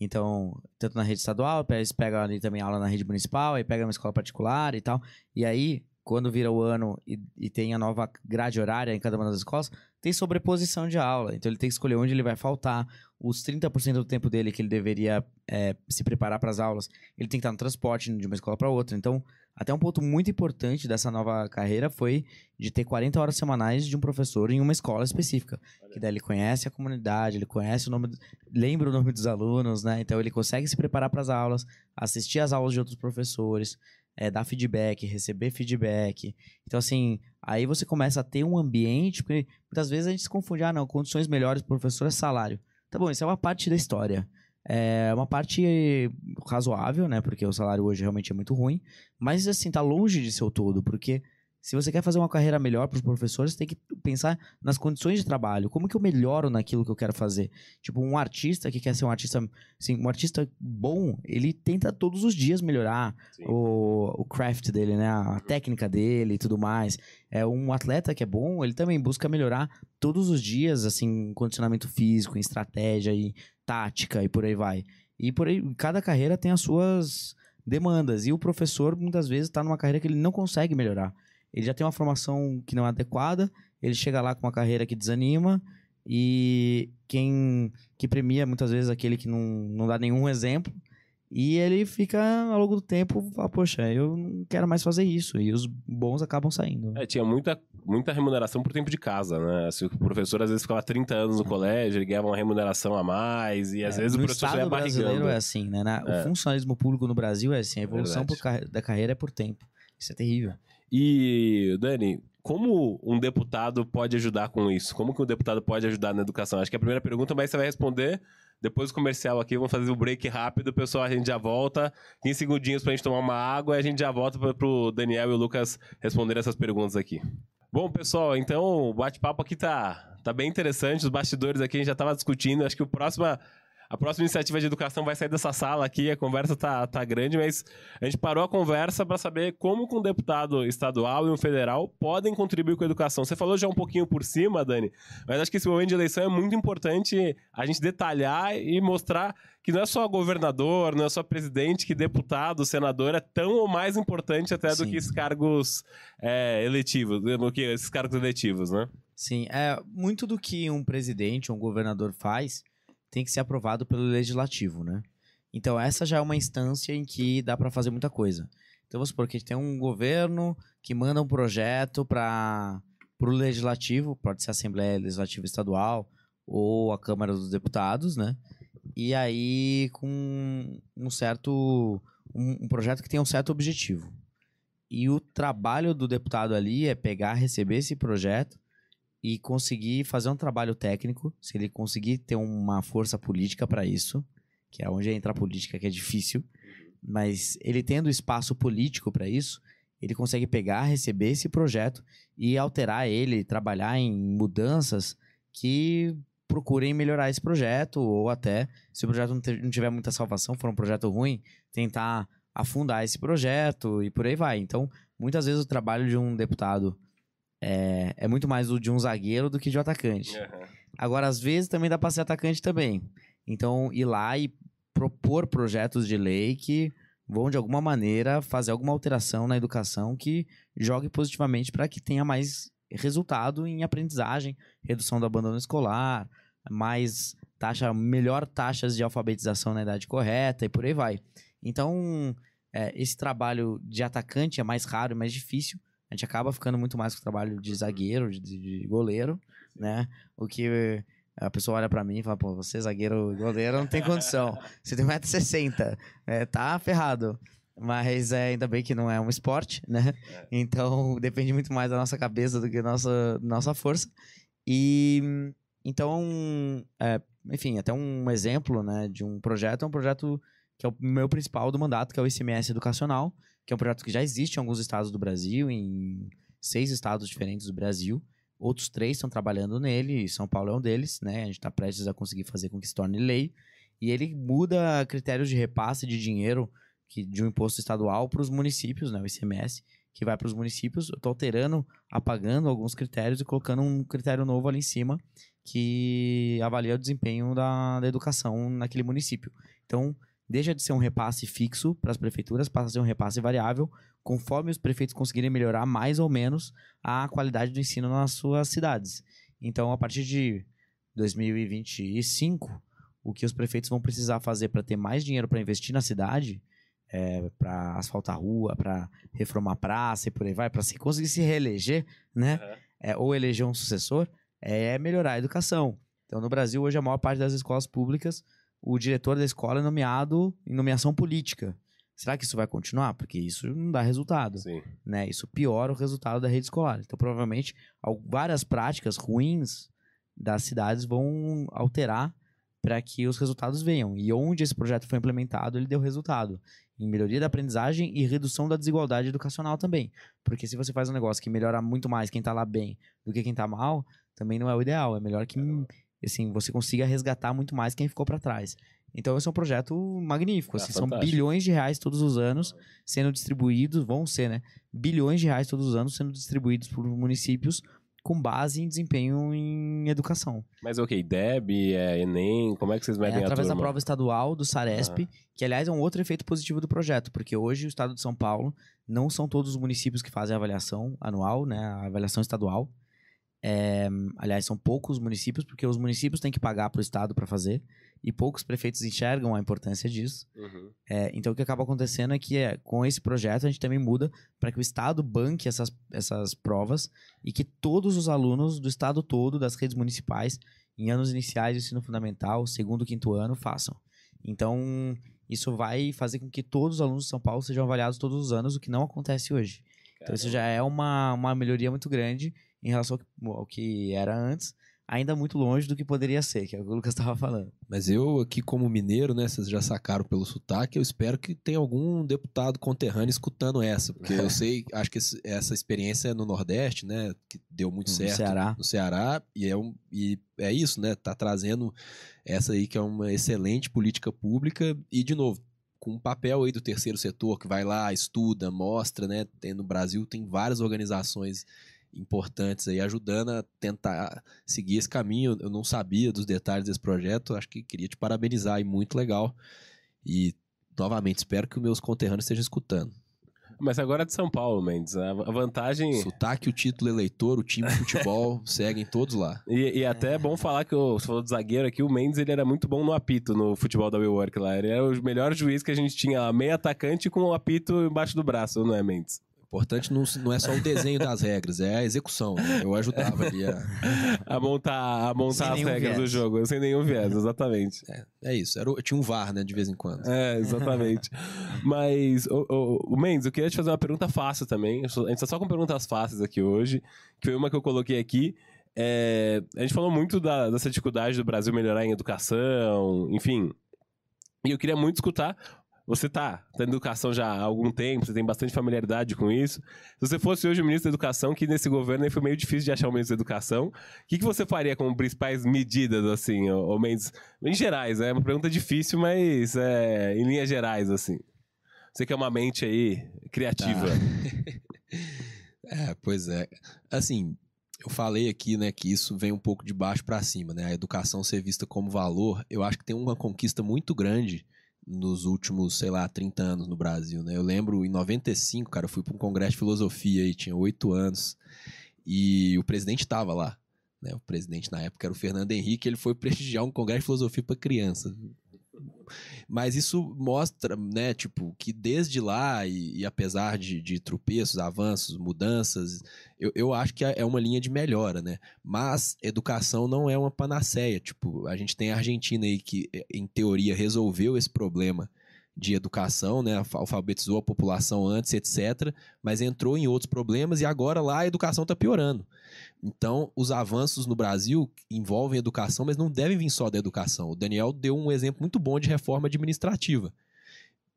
Então, tanto na rede estadual, eles pegam ali também aula na rede municipal, aí pegam uma escola particular e tal. E aí, quando vira o ano e, e, tem a nova grade horária em cada uma das escolas, tem sobreposição de aula. Então ele tem que escolher onde ele vai faltar. Os 30% do tempo dele que ele deveria é, se preparar para as aulas, ele tem que estar no transporte de uma escola para outra. Então, até um ponto muito importante dessa nova carreira foi de ter 40 horas semanais de um professor em uma escola específica. Que daí ele conhece a comunidade, ele conhece o nome, do, lembra o nome dos alunos, né? Então ele consegue se preparar para as aulas, assistir às aulas de outros professores, é, dar feedback, receber feedback. Então, assim, aí você começa a ter um ambiente, porque muitas vezes a gente se confunde, ah, não, condições melhores para o professor é salário. Tá bom, isso é uma parte da história. É uma parte razoável, né? Porque o salário hoje realmente é muito ruim. Mas, assim, tá longe de ser o todo, porque se você quer fazer uma carreira melhor para os professores, você tem que pensar nas condições de trabalho. Como que eu melhoro naquilo que eu quero fazer? Tipo, um artista que quer ser um artista, assim, um artista bom, ele tenta todos os dias melhorar o, o craft dele, né? A técnica dele e tudo mais. É um atleta que é bom, ele também busca melhorar todos os dias, assim, condicionamento físico, em estratégia e tática e por aí vai. E por aí, cada carreira tem as suas demandas. E o professor, muitas vezes, está numa carreira que ele não consegue melhorar ele já tem uma formação que não é adequada, ele chega lá com uma carreira que desanima e quem que premia muitas vezes aquele que não, não dá nenhum exemplo e ele fica ao longo do tempo, fala, poxa, eu não quero mais fazer isso. E os bons acabam saindo. É, tinha muita, muita remuneração por tempo de casa, né? Se o professor às vezes ficava 30 anos no colégio, ele ganhava uma remuneração a mais, e às é, vezes o professor ia barrigando. brasileiro é assim, né? Na, é. O funcionalismo público no Brasil é assim, a evolução é da carreira é por tempo. Isso é terrível. E, Dani, como um deputado pode ajudar com isso? Como que um deputado pode ajudar na educação? Acho que é a primeira pergunta, mas você vai responder depois do comercial aqui. Vamos fazer o um break rápido, pessoal. A gente já volta. 15 segundinhos pra gente tomar uma água e a gente já volta para pro Daniel e o Lucas responder essas perguntas aqui. Bom, pessoal, então o bate-papo aqui tá, tá bem interessante. Os bastidores aqui a gente já tava discutindo. Acho que o próximo a próxima iniciativa de educação vai sair dessa sala aqui, a conversa tá, tá grande, mas a gente parou a conversa para saber como que um deputado estadual e um federal podem contribuir com a educação. Você falou já um pouquinho por cima, Dani, mas acho que esse momento de eleição é muito importante a gente detalhar e mostrar que não é só governador, não é só presidente, que deputado, senador é tão ou mais importante até Sim. do que esses cargos é, eletivos, do que esses cargos eletivos, né? Sim, é muito do que um presidente, um governador faz tem que ser aprovado pelo legislativo, né? Então essa já é uma instância em que dá para fazer muita coisa. Então vamos supor que tem um governo que manda um projeto para o legislativo, pode ser a Assembleia Legislativa Estadual ou a Câmara dos Deputados, né? E aí com um certo um, um projeto que tem um certo objetivo. E o trabalho do deputado ali é pegar, receber esse projeto e conseguir fazer um trabalho técnico, se ele conseguir ter uma força política para isso, que é onde entra a política, que é difícil, mas ele tendo espaço político para isso, ele consegue pegar, receber esse projeto e alterar ele, trabalhar em mudanças que procurem melhorar esse projeto, ou até, se o projeto não tiver muita salvação, for um projeto ruim, tentar afundar esse projeto e por aí vai. Então, muitas vezes o trabalho de um deputado é, é muito mais o de um zagueiro do que de um atacante. Uhum. Agora, às vezes, também dá para ser atacante também. Então, ir lá e propor projetos de lei que vão, de alguma maneira, fazer alguma alteração na educação que jogue positivamente para que tenha mais resultado em aprendizagem, redução do abandono escolar, mais taxa, melhor taxas de alfabetização na idade correta e por aí vai. Então, é, esse trabalho de atacante é mais raro e mais difícil. A gente acaba ficando muito mais com o trabalho de zagueiro, de, de goleiro, né? O que a pessoa olha para mim e fala, pô, você zagueiro e goleiro não tem condição. Você tem 1,60m, é, tá ferrado. Mas é, ainda bem que não é um esporte, né? É. Então depende muito mais da nossa cabeça do que da nossa, nossa força. E então, é, enfim, até um exemplo né, de um projeto é um projeto que é o meu principal do mandato, que é o ICMS Educacional, que é um projeto que já existe em alguns estados do Brasil, em seis estados diferentes do Brasil. Outros três estão trabalhando nele, e São Paulo é um deles, né? A gente está prestes a conseguir fazer com que se torne lei. E ele muda critérios de repasse de dinheiro que, de um imposto estadual para os municípios, né? O ICMS, que vai para os municípios. Eu estou alterando, apagando alguns critérios e colocando um critério novo ali em cima, que avalia o desempenho da, da educação naquele município. Então, deixa de ser um repasse fixo para as prefeituras, passa a ser um repasse variável, conforme os prefeitos conseguirem melhorar mais ou menos a qualidade do ensino nas suas cidades. Então, a partir de 2025, o que os prefeitos vão precisar fazer para ter mais dinheiro para investir na cidade, é, para asfaltar rua, para reformar praça e por aí vai, para conseguir se reeleger, né? Uhum. É, ou eleger um sucessor, é melhorar a educação. Então, no Brasil, hoje, a maior parte das escolas públicas, o diretor da escola é nomeado em nomeação política. Será que isso vai continuar? Porque isso não dá resultado. Sim. Né? Isso piora o resultado da rede escolar. Então, provavelmente, várias práticas ruins das cidades vão alterar para que os resultados venham. E onde esse projeto foi implementado, ele deu resultado. Em melhoria da aprendizagem e redução da desigualdade educacional também. Porque se você faz um negócio que melhora muito mais quem está lá bem do que quem está mal, também não é o ideal. É melhor que assim, você consiga resgatar muito mais quem ficou para trás. Então, esse é um projeto magnífico. É assim, são bilhões de reais todos os anos sendo distribuídos, vão ser, né? Bilhões de reais todos os anos sendo distribuídos por municípios com base em desempenho em educação. Mas ok, DEB, é, Enem, como é que vocês medem é, através da prova estadual do Saresp, ah. que aliás é um outro efeito positivo do projeto, porque hoje o estado de São Paulo não são todos os municípios que fazem a avaliação anual, né, a avaliação estadual. É, aliás, são poucos municípios, porque os municípios têm que pagar para o Estado para fazer, e poucos prefeitos enxergam a importância disso. Uhum. É, então, o que acaba acontecendo é que, é, com esse projeto, a gente também muda para que o Estado banque essas, essas provas e que todos os alunos do Estado todo, das redes municipais, em anos iniciais de ensino fundamental, segundo quinto ano, façam. Então, isso vai fazer com que todos os alunos de São Paulo sejam avaliados todos os anos, o que não acontece hoje. Então, isso já é uma, uma melhoria muito grande em relação ao que era antes, ainda muito longe do que poderia ser, que é o que o Lucas estava falando. Mas eu aqui como mineiro, né, vocês já sacaram pelo sotaque, eu espero que tenha algum deputado conterrâneo escutando essa, porque eu sei, acho que essa experiência é no Nordeste, né, que deu muito no certo Ceará. no Ceará, e é, um, e é isso, né, tá trazendo essa aí que é uma excelente política pública e, de novo, com um papel aí do terceiro setor que vai lá, estuda, mostra, né, no Brasil tem várias organizações importantes aí, ajudando a tentar seguir esse caminho. Eu não sabia dos detalhes desse projeto, acho que queria te parabenizar aí, muito legal. E, novamente, espero que os meus conterrâneos estejam escutando. Mas agora é de São Paulo, Mendes. A vantagem. Sotaque, o título eleitor, o time de futebol, seguem todos lá. E, e até é bom falar que o- você falou do zagueiro aqui, o Mendes ele era muito bom no apito no futebol da WeWork lá. Ele era o melhor juiz que a gente tinha lá, meio atacante com o apito embaixo do braço, não é, Mendes? O importante não, não é só o desenho das regras, é a execução. né? Eu ajudava ali a... A montar, a montar as regras do viés. jogo, sem nenhum viés, exatamente. É isso, era, o- tinha um VAR, né, de vez em quando. É, exatamente. Mas, o, o, o Mendes, eu queria te fazer uma pergunta fácil também. A gente tá só com perguntas fáceis aqui hoje, que foi uma que eu coloquei aqui. É, a gente falou muito da- dessa dificuldade do Brasil melhorar em educação, enfim. E eu queria muito escutar. Você tá tendo educação já há algum tempo, você tem bastante familiaridade com isso. Se você fosse hoje o ministro da Educação, que nesse governo foi meio difícil de achar um ministro da Educação, o que, que você faria como principais medidas, assim, ô Mendes? Em gerais, é uma pergunta difícil, mas é, em linhas gerais, assim. Você que é uma mente aí criativa. É, pois é. Assim, eu falei aqui, né, que isso vem um pouco de baixo para cima, né? A educação ser vista como valor, eu acho que tem uma conquista muito grande nos últimos, sei lá, 30 anos no Brasil, né? Eu lembro em 95, cara, eu fui para um congresso de filosofia e tinha oito anos e o presidente estava lá, né? O presidente na época era o Fernando Henrique, ele foi prestigiar um congresso de filosofia para criança. Mas isso mostra, né, tipo, que desde lá, e, e apesar de, de tropeços, avanços, mudanças, eu, eu acho que é uma linha de melhora, né? Mas educação não é uma panaceia. Tipo, a gente tem a Argentina aí que, em teoria, resolveu esse problema de educação, né? alfa- Alfabetizou a população antes, etc. Mas entrou em outros problemas e agora lá a educação está piorando. Então, os avanços no Brasil envolvem educação, mas não devem vir só da educação. O Daniel deu um exemplo muito bom de reforma administrativa.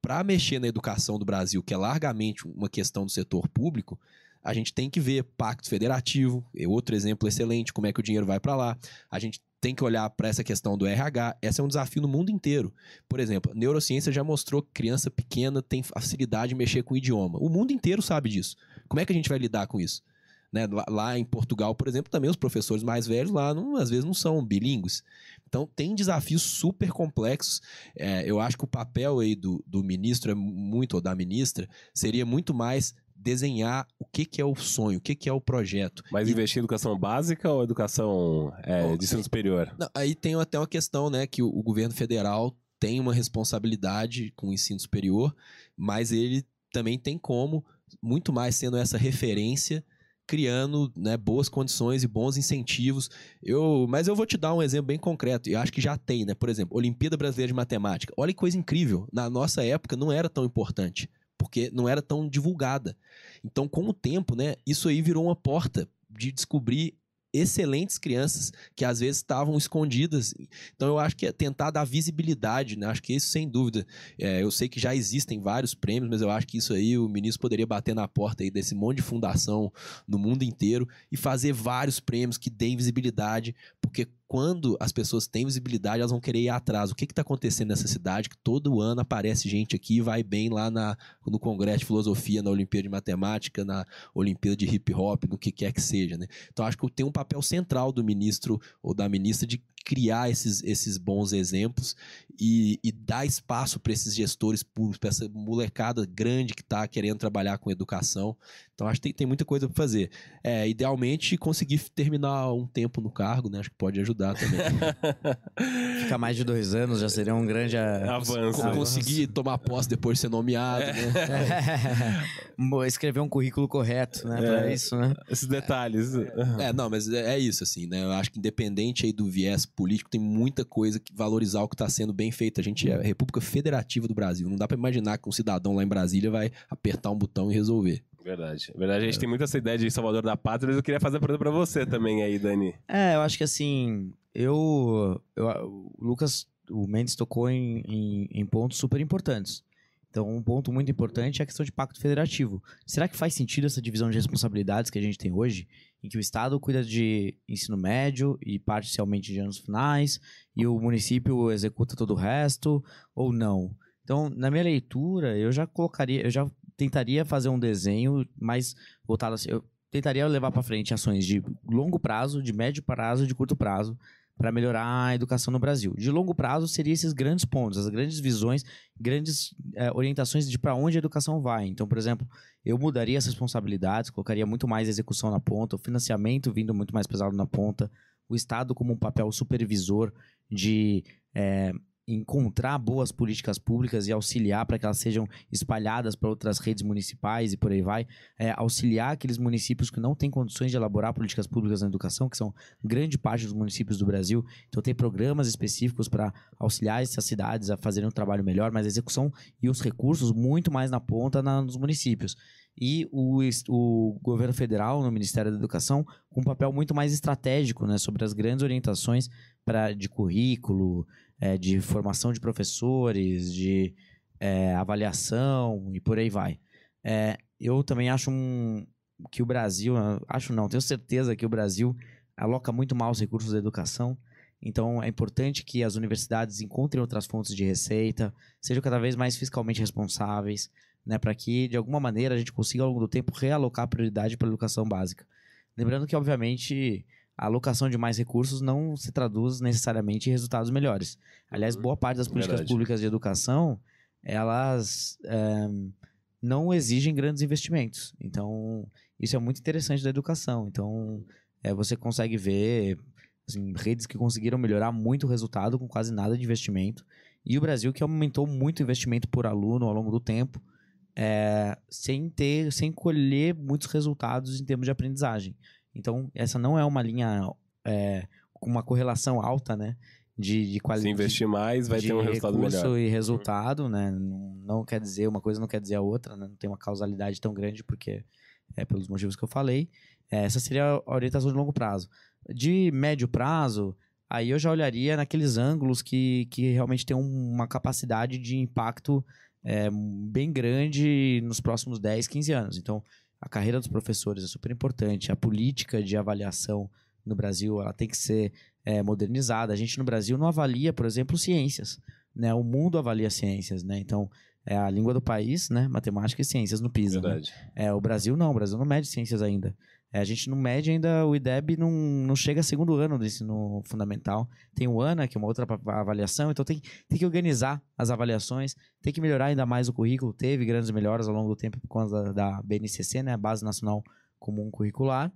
Para mexer na educação do Brasil, que é largamente uma questão do setor público, a gente tem que ver pacto federativo, é outro exemplo excelente, como é que o dinheiro vai para lá. A gente tem que olhar para essa questão do RH. Esse é um desafio no mundo inteiro. Por exemplo, neurociência já mostrou que criança pequena tem facilidade em mexer com o idioma. O mundo inteiro sabe disso. Como é que a gente vai lidar com isso? Né? Lá, lá em Portugal, por exemplo, também os professores mais velhos lá não- às vezes não são bilíngues. Então tem desafios super complexos. É, eu acho que o papel aí do, do ministro é muito, ou da ministra, seria muito mais desenhar o que, que é o sonho, o que, que é o projeto. Mas E- investir em educação básica ou educação é, de ensino superior? Não, aí tem até uma questão, né, que o, o governo federal tem uma responsabilidade com o ensino superior, mas ele também tem como, muito mais sendo essa referência, criando né, boas condições e bons incentivos. Eu, mas eu vou te dar um exemplo bem concreto, e eu acho que já tem, né? Por exemplo, Olimpíada Brasileira de Matemática. Olha que coisa incrível. Na nossa época não era tão importante, porque não era tão divulgada. Então, com o tempo, né, isso aí virou uma porta de descobrir excelentes crianças que às vezes estavam escondidas. Então eu acho que é tentar dar visibilidade, né? Acho que isso sem dúvida. É, eu sei que já existem vários prêmios, mas eu acho que isso aí o ministro poderia bater na porta aí desse monte de fundação no mundo inteiro e fazer vários prêmios que deem visibilidade, porque quando as pessoas têm visibilidade, elas vão querer ir atrás. O que está acontecendo nessa cidade? Que todo ano aparece gente aqui vai bem lá na, no Congresso de Filosofia, na Olimpíada de Matemática, na Olimpíada de Hip Hop, no que quer que seja. Né? Então, acho que tem um papel central do ministro ou da ministra de criar esses, esses bons exemplos e, e dar espaço para esses gestores públicos, para essa molecada grande que está querendo trabalhar com educação. Então, acho que tem, tem muita coisa para fazer. É, idealmente, conseguir terminar um tempo no cargo, né? Acho que pode ajudar também. Ficar mais de dois anos já seria um grande Avanço. Co- conseguir tomar posse depois de ser nomeado, né? Mo- Escrever um currículo correto, né? Pra É. isso, né? Esses detalhes. É, não, mas é, é isso, assim, né? Eu acho que independente aí do viés político, tem muita coisa que valorizar o que está sendo bem feito. A gente é a República Federativa do Brasil. Não dá para imaginar que um cidadão lá em Brasília vai apertar um botão e resolver. Verdade. Verdade, a gente tem muito essa ideia de Salvador da Pátria, mas eu queria fazer a pergunta pra você também aí, Dani. É, eu acho que assim, eu, eu o Lucas, o Mendes tocou em, em, em pontos super importantes. Então, um ponto muito importante é a questão de pacto federativo. Será que faz sentido essa divisão de responsabilidades que a gente tem hoje, em que o Estado cuida de ensino médio e parcialmente de anos finais, e o município executa todo o resto, ou não? Então, na minha leitura, eu já colocaria, eu já tentaria fazer um desenho mais voltado assim, eu tentaria levar para frente ações de longo prazo, de médio prazo de curto prazo, para melhorar a educação no Brasil. De longo prazo, seriam esses grandes pontos, as grandes visões, grandes é, orientações de para onde a educação vai. Então, por exemplo, eu mudaria as responsabilidades, colocaria muito mais execução na ponta, o financiamento vindo muito mais pesado na ponta, o Estado como um papel supervisor de é, encontrar boas políticas públicas e auxiliar para que elas sejam espalhadas para outras redes municipais e por aí vai, é, auxiliar aqueles municípios que não têm condições de elaborar políticas públicas na educação, que são grande parte dos municípios do Brasil. Então, tem programas específicos para auxiliar essas cidades a fazerem um trabalho melhor, mas a execução e os recursos muito mais na ponta na, nos municípios e o, o governo federal no Ministério da Educação com um papel muito mais estratégico né, sobre as grandes orientações pra, de currículo, é, de formação de professores, de é, avaliação e por aí vai. É, eu também acho um, que o Brasil, acho não, tenho certeza que o Brasil aloca muito mal os recursos da educação. Então é importante que as universidades encontrem outras fontes de receita, sejam cada vez mais fiscalmente responsáveis, né, para que de alguma maneira a gente consiga ao longo do tempo realocar prioridade para a educação básica. Lembrando que obviamente a alocação de mais recursos não se traduz necessariamente em resultados melhores. Aliás, uhum. boa parte das políticas Verdade. públicas de educação, elas é, não exigem grandes investimentos. Então, isso é muito interessante da educação. Então, é, você consegue ver assim, redes que conseguiram melhorar muito o resultado com quase nada de investimento. E o Brasil que aumentou muito o investimento por aluno ao longo do tempo, é, sem ter, sem colher muitos resultados em termos de aprendizagem. Então, essa não é uma linha é, com uma correlação alta, né? De, de qualidade. Se investir mais, vai ter um resultado melhor. e resultado, né? Não, não, quer dizer, uma coisa não quer dizer a outra, né? Não tem uma causalidade tão grande, porque é pelos motivos que eu falei. É, essa seria a orientação de longo prazo. De médio prazo, aí eu já olharia naqueles ângulos que, que realmente tem uma capacidade de impacto é, bem grande nos próximos 10, 15 anos. Então, a carreira dos professores é super importante. A política de avaliação no Brasil ela tem que ser é, modernizada. A gente no Brasil não avalia, por exemplo, ciências. Né? O mundo avalia ciências, né? Então, é a língua do país, né? Matemática e ciências no PISA. Né? É, o Brasil não, o Brasil não mede ciências ainda. É, a gente não mede ainda, o IDEB não, não chega a segundo ano do ensino fundamental. Tem o ANA, que é uma outra avaliação, então tem, tem que organizar as avaliações, tem que melhorar ainda mais o currículo. Teve grandes melhoras ao longo do tempo por conta da, da BNCC, né, Base Nacional Comum Curricular.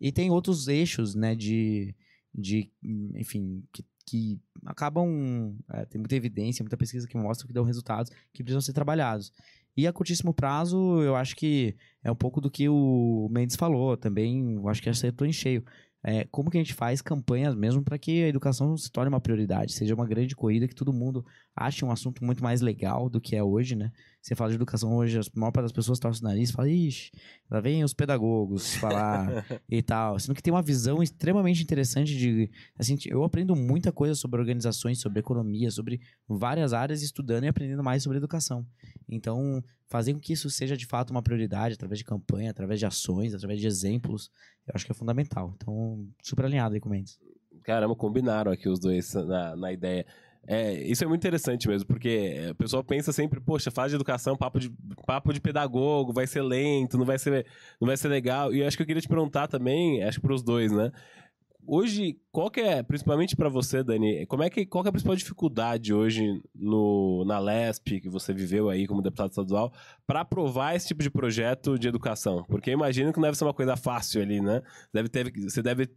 E tem outros eixos, né, de, de enfim, que, que acabam. É, tem muita evidência, muita pesquisa que mostra que dão resultados que precisam ser trabalhados. E a curtíssimo prazo, eu acho que é um pouco do que o Mendes falou também, eu acho que acertou em cheio. É, como que a gente faz campanhas mesmo para que a educação se torne uma prioridade, seja uma grande corrida, que todo mundo ache um assunto muito mais legal do que é hoje, né? Você fala de educação hoje, a maior parte das pessoas torce o nariz e fala, ixi, lá vem os pedagogos falar e tal. Sendo que tem uma visão extremamente interessante de. Assim, eu aprendo muita coisa sobre organizações, sobre economia, sobre várias áreas, estudando e aprendendo mais sobre educação. Então, fazer com que isso seja de fato uma prioridade através de campanha, através de ações, através de exemplos, eu acho que é fundamental. Então, super alinhado aí com o Mendes. Caramba, combinaram aqui os dois na, na ideia. É, isso é muito interessante mesmo, porque o pessoal pensa sempre, poxa, fase de educação, papo de, papo de pedagogo, vai ser lento, não vai ser, não vai ser legal. E eu acho que eu queria te perguntar também, acho que para os dois, né? Hoje, qual que é, principalmente para você, Dani, como é que, qual que é a principal dificuldade hoje no, na LESP, que você viveu aí como deputado estadual, para aprovar esse tipo de projeto de educação? Porque eu imagino que não deve ser uma coisa fácil ali, né? Deve ter, você deve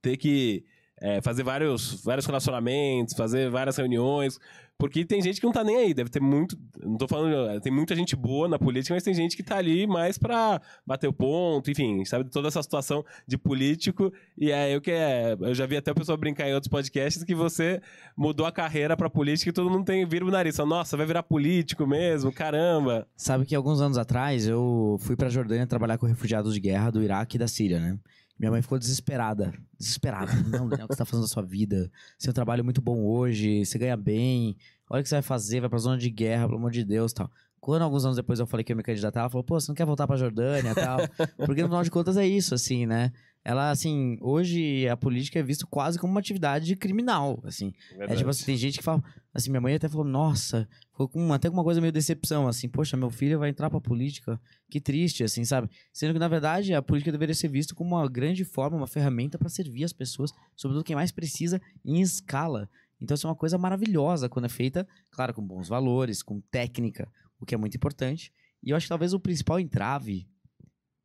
ter que é, fazer vários, vários relacionamentos, fazer várias reuniões, porque tem gente que não tá nem aí, deve ter muito, não tô falando, tem muita gente boa na política, mas tem gente que tá ali mais pra bater o ponto, enfim, sabe, toda essa situação de político, e é eu que é, eu já vi até o pessoal brincar em outros podcasts que você mudou a carreira pra política e todo mundo tem, vira o nariz, nossa, vai virar político mesmo, caramba. Sabe que alguns anos atrás eu fui pra Jordânia trabalhar com refugiados de guerra do Iraque e da Síria, né? Minha mãe ficou desesperada. Desesperada. Não, Daniel, o que você tá fazendo na sua vida? Seu trabalho é muito bom hoje, você ganha bem. Olha o que você vai fazer, vai pra zona de guerra, pelo amor de Deus tal. Quando alguns anos depois eu falei que ia me candidatar, ela falou, pô, você não quer voltar pra Jordânia e tal? Porque no final de contas é isso, assim, né? Ela, assim, hoje a política é vista quase como uma atividade criminal, assim. É tipo assim, tem gente que fala, assim, minha mãe até falou, nossa, ficou com até com uma coisa meio decepção, assim, poxa, meu filho vai entrar pra política, que triste, assim, sabe? Sendo que, na verdade, a política deveria ser vista como uma grande forma, uma ferramenta para servir as pessoas, sobretudo quem mais precisa, em escala. Então, isso é uma coisa maravilhosa quando é feita, claro, com bons valores, com técnica, o que é muito importante. E eu acho que talvez o principal entrave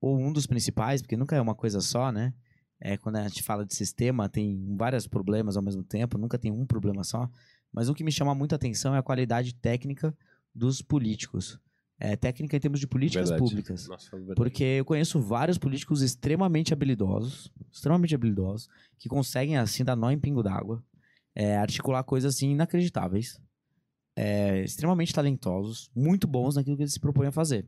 ou um dos principais, porque nunca é uma coisa só, né? É, quando a gente fala de sistema, tem vários problemas ao mesmo tempo, nunca tem um problema só. Mas o que me chama muita atenção é a qualidade técnica dos políticos. É, técnica em termos de políticas Verdade. públicas. Nossa. Porque eu conheço vários políticos extremamente habilidosos, extremamente habilidosos, que conseguem, assim, dar nó em pingo d'água, é, articular coisas, assim, inacreditáveis, é, extremamente talentosos, muito bons naquilo que eles se propõem a fazer.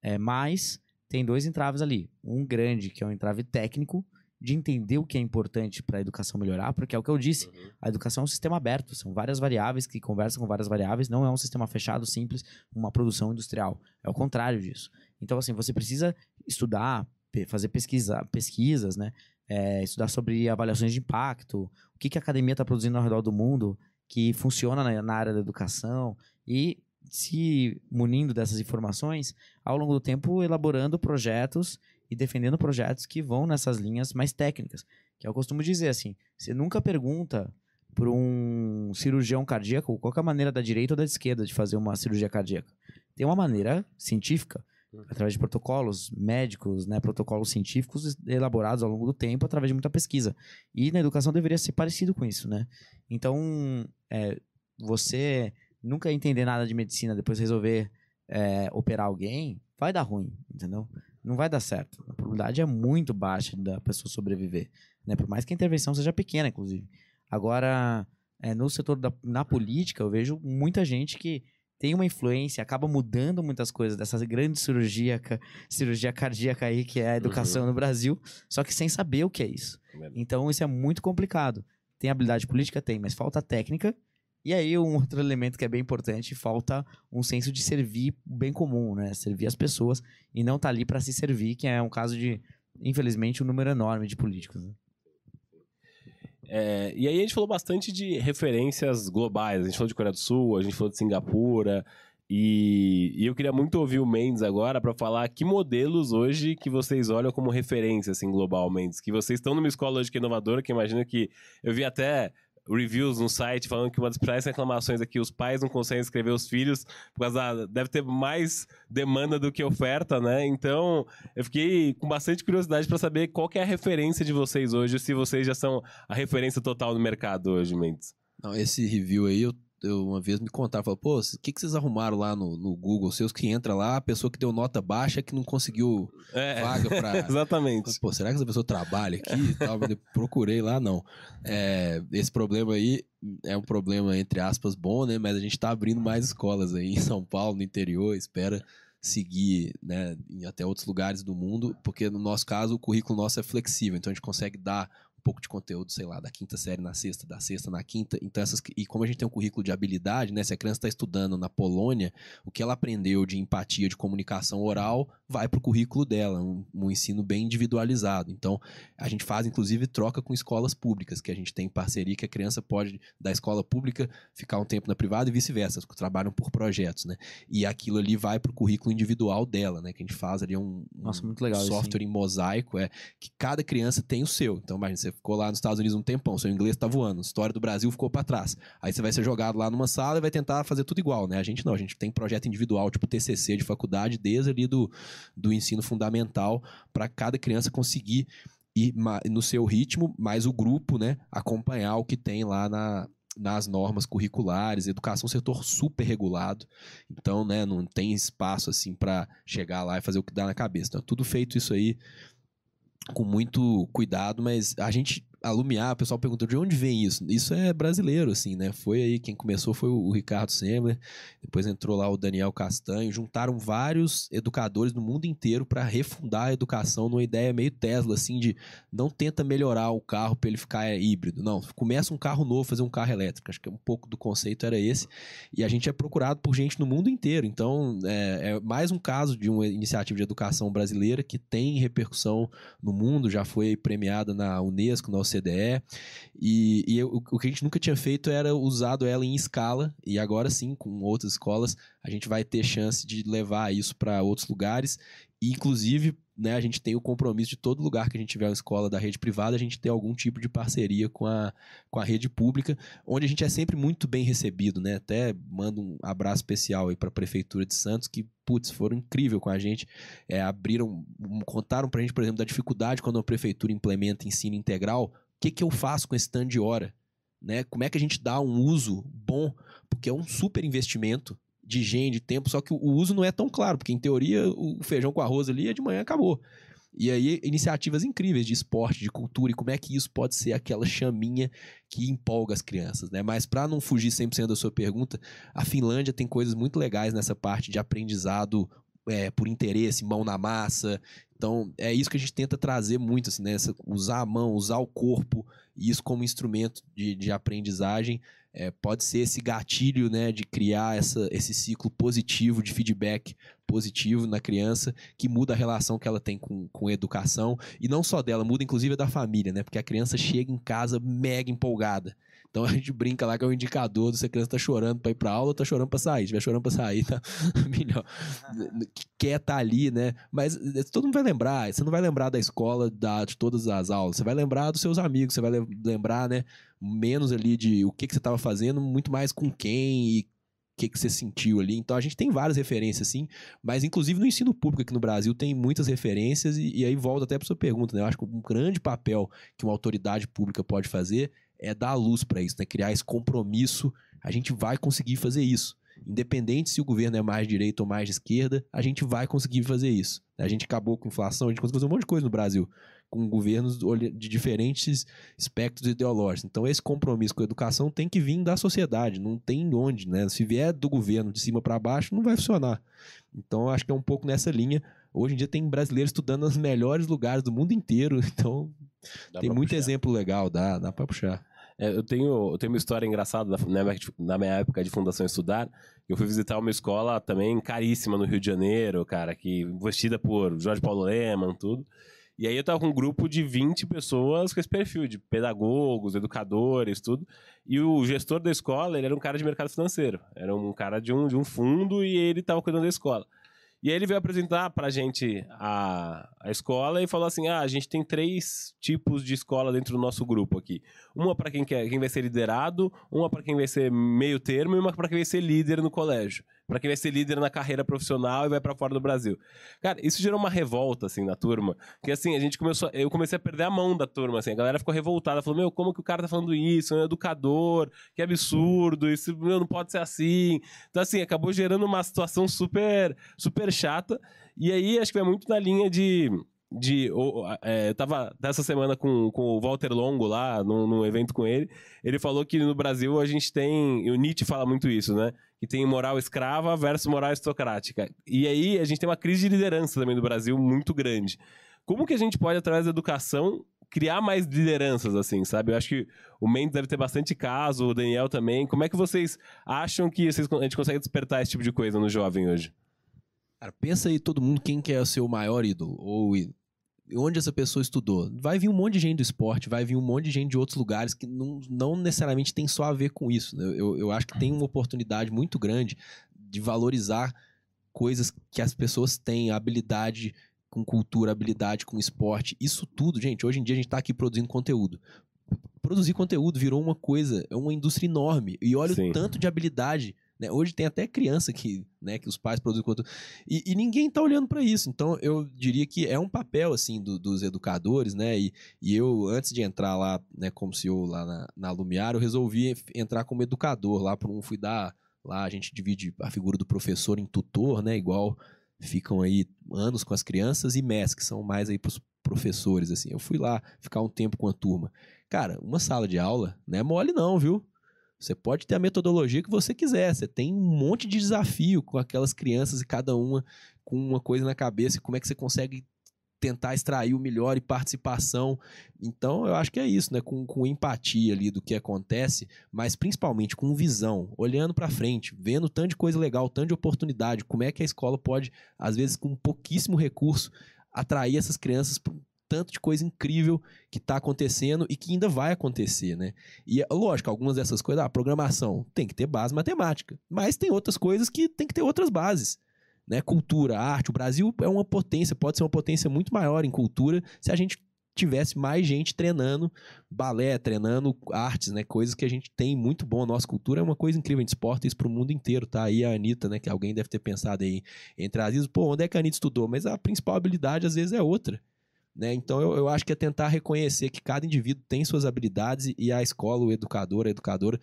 É, mas tem dois entraves ali. Um grande, que é um entrave técnico, de entender o que é importante para a educação melhorar, porque é o que eu disse, Uhum. a educação é um sistema aberto, são várias variáveis que conversam com várias variáveis, não é um sistema fechado, simples, uma produção industrial. É o contrário disso. Então, assim, você precisa estudar, fazer pesquisa, pesquisas, né? É, estudar sobre avaliações de impacto, o que, que a academia está produzindo ao redor do mundo que funciona na, na área da educação e se munindo dessas informações, ao longo do tempo elaborando projetos e defendendo projetos que vão nessas linhas mais técnicas. Que eu costumo dizer assim, você nunca pergunta para um cirurgião cardíaco qual é a maneira da direita ou da esquerda de fazer uma cirurgia cardíaca. Tem uma maneira científica, através de protocolos médicos, né, protocolos científicos elaborados ao longo do tempo, através de muita pesquisa. E na educação deveria ser parecido com isso, né? Então, é, você nunca entender nada de medicina, depois resolver é, operar alguém, vai dar ruim, entendeu? Não vai dar certo. A probabilidade é muito baixa da pessoa sobreviver, né? Por mais que a intervenção seja pequena, inclusive. Agora, é, no setor da na política, eu vejo muita gente que tem uma influência, acaba mudando muitas coisas dessa grande cirurgia, cirurgia cardíaca aí, que é a educação no Brasil, só que sem saber o que é isso. Então, isso é muito complicado. Tem habilidade política? Tem, mas falta técnica. E aí, um outro elemento que é bem importante, falta um senso de servir bem comum, né? Servir as pessoas e não estar ali para se servir, que é um caso de, infelizmente, um número enorme de políticos. né? É, e aí a gente falou bastante de referências globais. A gente falou de Coreia do Sul, a gente falou de Singapura. E, e eu queria muito ouvir o Mendes agora para falar que modelos hoje que vocês olham como referência assim global, Mendes. Que vocês estão numa escola hoje que é inovadora, que imagina que eu vi até reviews no site falando que uma das principais reclamações é que os pais não conseguem escrever os filhos por causa da, deve ter mais demanda do que oferta, né? Então, eu fiquei com bastante curiosidade para saber qual é a referência de vocês hoje, se vocês já são a referência total no mercado hoje, Mendes. Não, esse review aí, eu, eu uma vez me contaram, falaram, pô, o que, que vocês arrumaram lá no, no Google? Seus que entra lá, a pessoa que deu nota baixa que não conseguiu É, vaga pra. exatamente. Pô, será que essa pessoa trabalha aqui e tal? Eu Procurei lá, não. É, esse problema aí é um problema, entre aspas, bom, né? Mas a gente tá abrindo mais escolas aí em São Paulo, no interior, espera seguir, né, em até outros lugares do mundo, porque no nosso caso o currículo nosso é flexível, então a gente consegue dar pouco de conteúdo, sei lá, da quinta série na sexta, da sexta na quinta. Então essas e como a gente tem um currículo de habilidade, né, se a criança está estudando na Polônia, o que ela aprendeu de empatia, de comunicação oral, vai para o currículo dela, um, um ensino bem individualizado. Então a gente faz inclusive troca com escolas públicas, que a gente tem parceria que a criança pode da escola pública ficar um tempo na privada e vice-versa, que trabalham por projetos, né? E aquilo ali vai para o currículo individual dela, né? Que a gente faz ali um, um Nossa, muito legal software em mosaico, é que cada criança tem o seu. Então, imagina, você ficou lá nos Estados Unidos um tempão, seu inglês tá voando, história do Brasil ficou para trás. Aí você vai ser jogado lá numa sala e vai tentar fazer tudo igual, né? A gente não, a gente tem projeto individual, tipo TCC de faculdade, desde ali do, do ensino fundamental, para cada criança conseguir ir no seu ritmo, mais o grupo, né, acompanhar o que tem lá na, nas normas curriculares, educação é um setor super regulado, então, né, não tem espaço assim para chegar lá e fazer o que dá na cabeça. Então, tudo feito isso aí com muito cuidado, mas a gente a Lumiar, o pessoal perguntou de onde vem isso. Isso é brasileiro, assim, né? Foi aí, quem começou foi o Ricardo Semler, depois entrou lá o Daniel Castanho, juntaram vários educadores no mundo inteiro para refundar a educação numa ideia meio Tesla, assim, de não tenta melhorar o carro para ele ficar híbrido. Não, começa um carro novo, fazer um carro elétrico. Acho que um pouco do conceito era esse. E a gente é procurado por gente no mundo inteiro. Então, é, é mais um caso de uma iniciativa de educação brasileira que tem repercussão no mundo, já foi premiada na Unesco, na OCDE, e, e o, o, que a gente nunca tinha feito era usado ela em escala, e agora sim, com outras escolas, a gente vai ter chance de levar isso para outros lugares, e inclusive né, a gente tem o compromisso de todo lugar que a gente tiver uma escola da rede privada, a gente ter algum tipo de parceria com a, com a rede pública, onde a gente é sempre muito bem recebido, né? Até mando um abraço especial aí para a Prefeitura de Santos, que, putz, foram incrível com a gente. É, abriram, contaram para a gente, por exemplo, da dificuldade quando a Prefeitura implementa ensino integral. O que, que eu faço com esse tanto de hora? Né? Como é que a gente dá um uso bom? Porque é um super investimento de gente, de tempo, só que o uso não é tão claro, porque em teoria o feijão com arroz ali é de manhã acabou. E aí, iniciativas incríveis de esporte, de cultura, e como é que isso pode ser aquela chaminha que empolga as crianças, né? Mas para não fugir 100% da sua pergunta, a Finlândia tem coisas muito legais nessa parte de aprendizado é, por interesse, mão na massa. Então, é isso que a gente tenta trazer muito, assim, né? Essa, usar a mão, usar o corpo, e isso como instrumento de, de aprendizagem é, pode ser esse gatilho né, de criar essa, esse ciclo positivo de feedback positivo na criança que muda a relação que ela tem com, com a educação e não só dela, muda inclusive da família, né? Porque a criança chega em casa mega empolgada. Então a gente brinca lá que é um indicador se a criança tá chorando para ir para aula ou tá chorando para sair. Se estiver chorando para sair, tá melhor. Quer estar tá ali, né? Mas eh, todo mundo vai lembrar. Você não vai lembrar da escola, da, de todas as aulas. Você vai lembrar dos seus amigos, você vai lembrar, né? menos ali de o que, que você estava fazendo, muito mais com quem e o que, que você sentiu ali. Então a gente tem várias referências, sim, mas inclusive no ensino público aqui no Brasil tem muitas referências, e, e aí volta até para sua pergunta, né? Eu acho que um grande papel que uma autoridade pública pode fazer é dar luz para isso, né? Criar esse compromisso. A gente vai conseguir fazer isso. Independente se o governo é mais de direita ou mais esquerda, a gente vai conseguir fazer isso. A gente acabou com a inflação, a gente conseguiu fazer um monte de coisa no Brasil com governos de diferentes espectros ideológicos. Então, esse compromisso com a educação tem que vir da sociedade, não tem onde, né? Se vier do governo de cima para baixo, não vai funcionar. Então, acho que é um pouco nessa linha. Hoje em dia tem brasileiros estudando nos melhores lugares do mundo inteiro, então dá tem muito puxar. exemplo legal, dá, dá para puxar. É, eu, tenho, eu tenho uma história engraçada na minha época de Fundação Estudar. Eu fui visitar uma escola também caríssima no Rio de Janeiro, cara, que investida por Jorge Paulo Leman, tudo. E aí eu tava com um grupo de 20 pessoas com esse perfil, de pedagogos, educadores, tudo. E o gestor da escola, ele era um cara de mercado financeiro. Era um cara de um, de um fundo e ele tava cuidando da escola. E aí ele veio apresentar pra gente a, a escola e falou assim: ah, a gente tem três tipos de escola dentro do nosso grupo aqui. Uma para quem, quer, quem vai ser liderado, uma para quem vai ser meio termo e uma para quem vai ser líder no colégio para quem vai ser líder na carreira profissional e vai para fora do Brasil. Cara, isso gerou uma revolta, assim, na turma. Que, assim, a gente começou... Eu comecei a perder a mão da turma, assim. A galera ficou revoltada. Falou, meu, como que o cara tá falando isso? É um educador, que absurdo. Isso, meu, não pode ser assim. Então, assim, acabou gerando uma situação super, super chata. E aí, acho que vai muito na linha de de. É, eu tava dessa semana com, com o Walter Longo lá, num, num, evento com ele. Ele falou que no Brasil a gente tem. E o Nietzsche fala muito isso, né? Que tem moral escrava versus moral aristocrática. E aí a gente tem uma crise de liderança também no Brasil muito grande. Como que a gente pode, através da educação, criar mais lideranças, assim, sabe? Eu acho que o Mendes deve ter bastante caso, o Daniel também. Como é que vocês acham que vocês, a gente consegue despertar esse tipo de coisa no jovem hoje? Cara, pensa aí todo mundo quem que é o seu maior ídolo, ou onde essa pessoa estudou. Vai vir um monte de gente do esporte, vai vir um monte de gente de outros lugares que não, não necessariamente tem só a ver com isso. Né? Eu, eu acho que tem uma oportunidade muito grande de valorizar coisas que as pessoas têm, habilidade com cultura, habilidade com esporte. Isso tudo, gente, hoje em dia a gente está aqui produzindo conteúdo. Produzir conteúdo virou uma coisa, é uma indústria enorme. E olha Sim. o tanto de habilidade né? Hoje tem até criança que, né, que os pais produzem conteúdo. E, e ninguém está olhando para isso. Então, eu diria que é um papel, assim, do, dos educadores, né? E, e eu, antes de entrar lá, né, como CEO lá na, na Lumiar, eu resolvi entrar como educador lá. Por um, fui dar... Lá a gente divide a figura do professor em tutor, né? Igual ficam aí anos com as crianças e MES, que são mais aí para os professores, assim. Eu fui lá ficar um tempo com a turma. Cara, uma sala de aula não é mole não, viu? Você pode ter a metodologia que você quiser. Você tem um monte de desafio com aquelas crianças e cada uma com uma coisa na cabeça como é que você consegue tentar extrair o melhor e participação. Então, eu acho que é isso, né? Com, com empatia ali do que acontece, mas principalmente com visão, olhando para frente, vendo tanto de coisa legal, tanto de oportunidade, como é que a escola pode, às vezes, com pouquíssimo recurso, atrair essas crianças tanto de coisa incrível que está acontecendo e que ainda vai acontecer, né? E lógico, algumas dessas coisas, a ah, programação tem que ter base matemática, mas tem outras coisas que tem que ter outras bases né, cultura, arte. O Brasil é uma potência, pode ser uma potência muito maior em cultura se a gente tivesse mais gente treinando balé, treinando artes, né? Coisas que a gente tem muito bom. A nossa cultura é uma coisa incrível, a gente exporta isso pro mundo inteiro, tá? Aí a Anitta, né? Que alguém deve ter pensado aí entre as vezes, pô, onde é que a Anitta estudou? Mas a principal habilidade às vezes é outra. Né? Então eu, eu acho que é tentar reconhecer que cada indivíduo tem suas habilidades e a escola, o educador, a educadora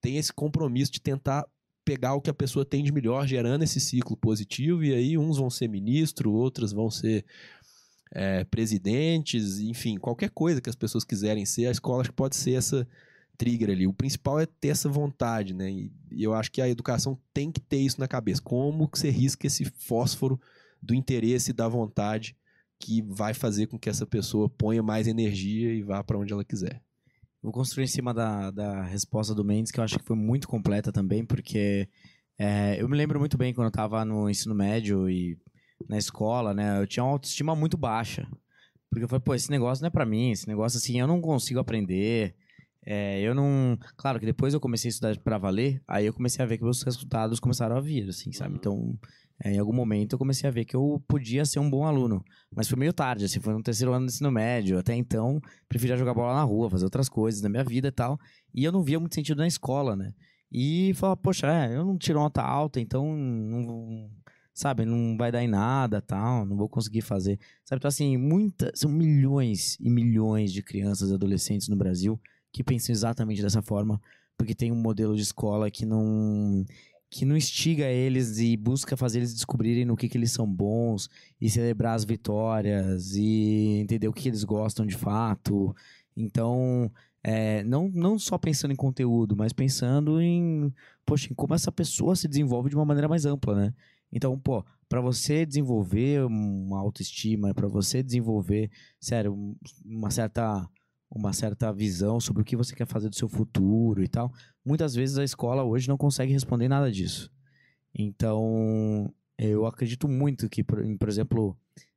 tem esse compromisso de tentar pegar o que a pessoa tem de melhor, gerando esse ciclo positivo, e aí uns vão ser ministro, outras vão ser é, presidentes, enfim, qualquer coisa que as pessoas quiserem ser, a escola acho que pode ser essa trigger ali. O principal é ter essa vontade, né? E, e eu acho que a educação tem que ter isso na cabeça. Como que você risca esse fósforo do interesse e da vontade que vai fazer com que essa pessoa ponha mais energia e vá para onde ela quiser. Vou construir em cima da, da resposta do Mendes, que eu acho que foi muito completa também, porque é, eu me lembro muito bem quando eu estava no ensino médio e na escola, né? Eu tinha uma autoestima muito baixa. Porque eu falei, pô, esse negócio não é para mim, esse negócio assim, eu não consigo aprender. É, eu não. Claro que depois eu comecei a estudar para valer, aí eu comecei a ver que meus resultados começaram a vir, assim, sabe? Uhum. Então, é, em algum momento eu comecei a ver que eu podia ser um bom aluno. Mas foi meio tarde, assim, foi no terceiro ano do ensino médio. Até então, preferia jogar bola na rua, fazer outras coisas na minha vida e tal. E eu não via muito sentido na escola, né? E falava, poxa, é, eu não tiro nota alta, então não, sabe, não vai dar em nada, tal, não vou conseguir fazer. Sabe, então assim, muitas, são milhões e milhões de crianças e adolescentes no Brasil que pensam exatamente dessa forma, porque tem um modelo de escola que não que não instiga eles e busca fazer eles descobrirem no que, que eles são bons e celebrar as vitórias e entender o que, que eles gostam de fato. Então, é, não, não só pensando em conteúdo, mas pensando em, poxa, em como essa pessoa se desenvolve de uma maneira mais ampla, né? Então, pô, para você desenvolver uma autoestima, para você desenvolver, sério, uma certa uma certa visão sobre o que você quer fazer do seu futuro e tal. Muitas vezes a escola hoje não consegue responder nada disso. Então, eu acredito muito que, por, por exemplo,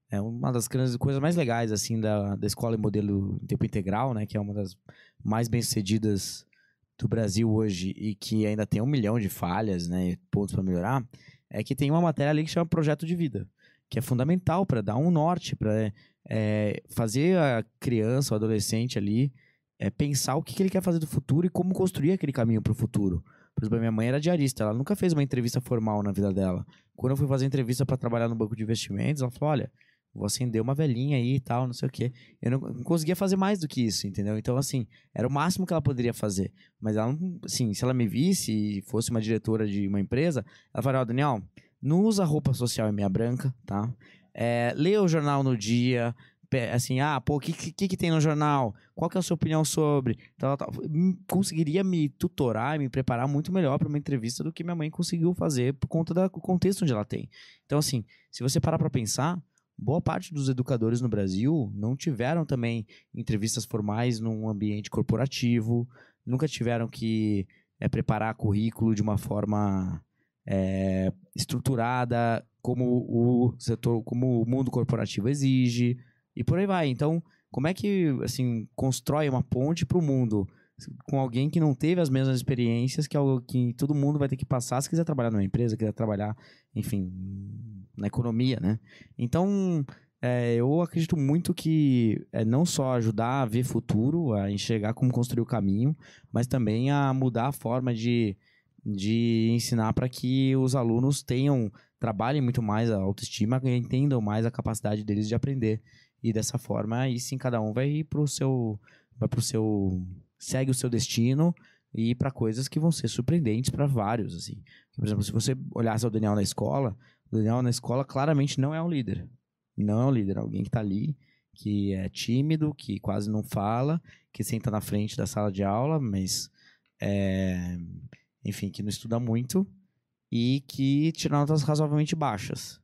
é uma das coisas mais legais assim da, da escola em modelo em tempo integral, né, que é uma das mais bem-sucedidas do Brasil hoje e que ainda tem um milhão de falhas, né, pontos para melhorar, é que tem uma matéria ali que chama projeto de vida, que é fundamental para dar um norte, para é, fazer a criança, o adolescente ali, é, pensar o que, que ele quer fazer do futuro e como construir aquele caminho para o futuro. Por exemplo, minha mãe era diarista, ela nunca fez uma entrevista formal na vida dela. Quando eu fui fazer entrevista para trabalhar no banco de investimentos, ela falou: olha, vou acender uma velhinha aí e tal, não sei o quê. Eu não, não, conseguia fazer mais do que isso, entendeu? Então, assim, era o máximo que ela poderia fazer. Mas ela, assim, se ela me visse e fosse uma diretora de uma empresa, ela falaria: ó, oh, Daniel, não usa roupa social em meia branca, tá? É, lê o jornal no dia, assim, ah, pô, o que, que, que, tem no jornal? Qual que é a sua opinião sobre? Então, conseguiria me tutorar e me preparar muito melhor para uma entrevista do que minha mãe conseguiu fazer por conta do contexto onde ela tem. Então, assim, se você parar para pensar, boa parte dos educadores no Brasil não tiveram também entrevistas formais num ambiente corporativo, nunca tiveram que é, preparar currículo de uma forma é, estruturada como o setor, como o mundo corporativo exige e por aí vai. Então, como é que assim constrói uma ponte para o mundo com alguém que não teve as mesmas experiências que, algo que todo mundo vai ter que passar se quiser trabalhar numa empresa, quiser trabalhar, enfim, na economia, né? Então, é, eu acredito muito que é não só ajudar a ver futuro, a enxergar como construir o caminho, mas também a mudar a forma de de ensinar para que os alunos tenham, trabalhem muito mais a autoestima entendam mais a capacidade deles de aprender. E dessa forma, aí sim, cada um vai para o seu. Vai pro seu. segue o seu destino e para coisas que vão ser surpreendentes para vários. assim. Por exemplo, se você olhasse o Daniel na escola, o Daniel na escola claramente não é um líder. Não é um líder, alguém que está ali que é tímido, que quase não fala, que senta na frente da sala de aula, mas é, enfim, que não estuda muito e que tira notas razoavelmente baixas.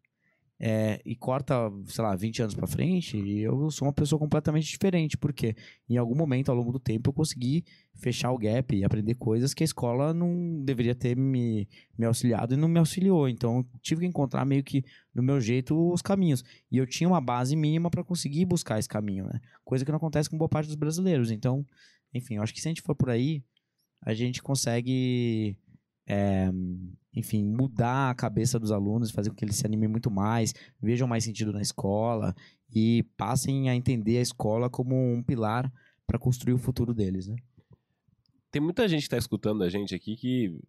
É, e corta, sei lá, 20 anos para frente, e eu sou uma pessoa completamente diferente, porque em algum momento ao longo do tempo eu consegui fechar o gap e aprender coisas que a escola não deveria ter me, me auxiliado e não me auxiliou. Então eu tive que encontrar meio que no meu jeito os caminhos. E eu tinha uma base mínima para conseguir buscar esse caminho, né? Coisa que não acontece com boa parte dos brasileiros. Então, enfim, eu acho que se a gente for por aí, a gente consegue. É, enfim, mudar a cabeça dos alunos, fazer com que eles se animem muito mais, vejam mais sentido na escola e passem a entender a escola como um pilar para construir o futuro deles, né? Tem muita gente que está escutando a gente aqui que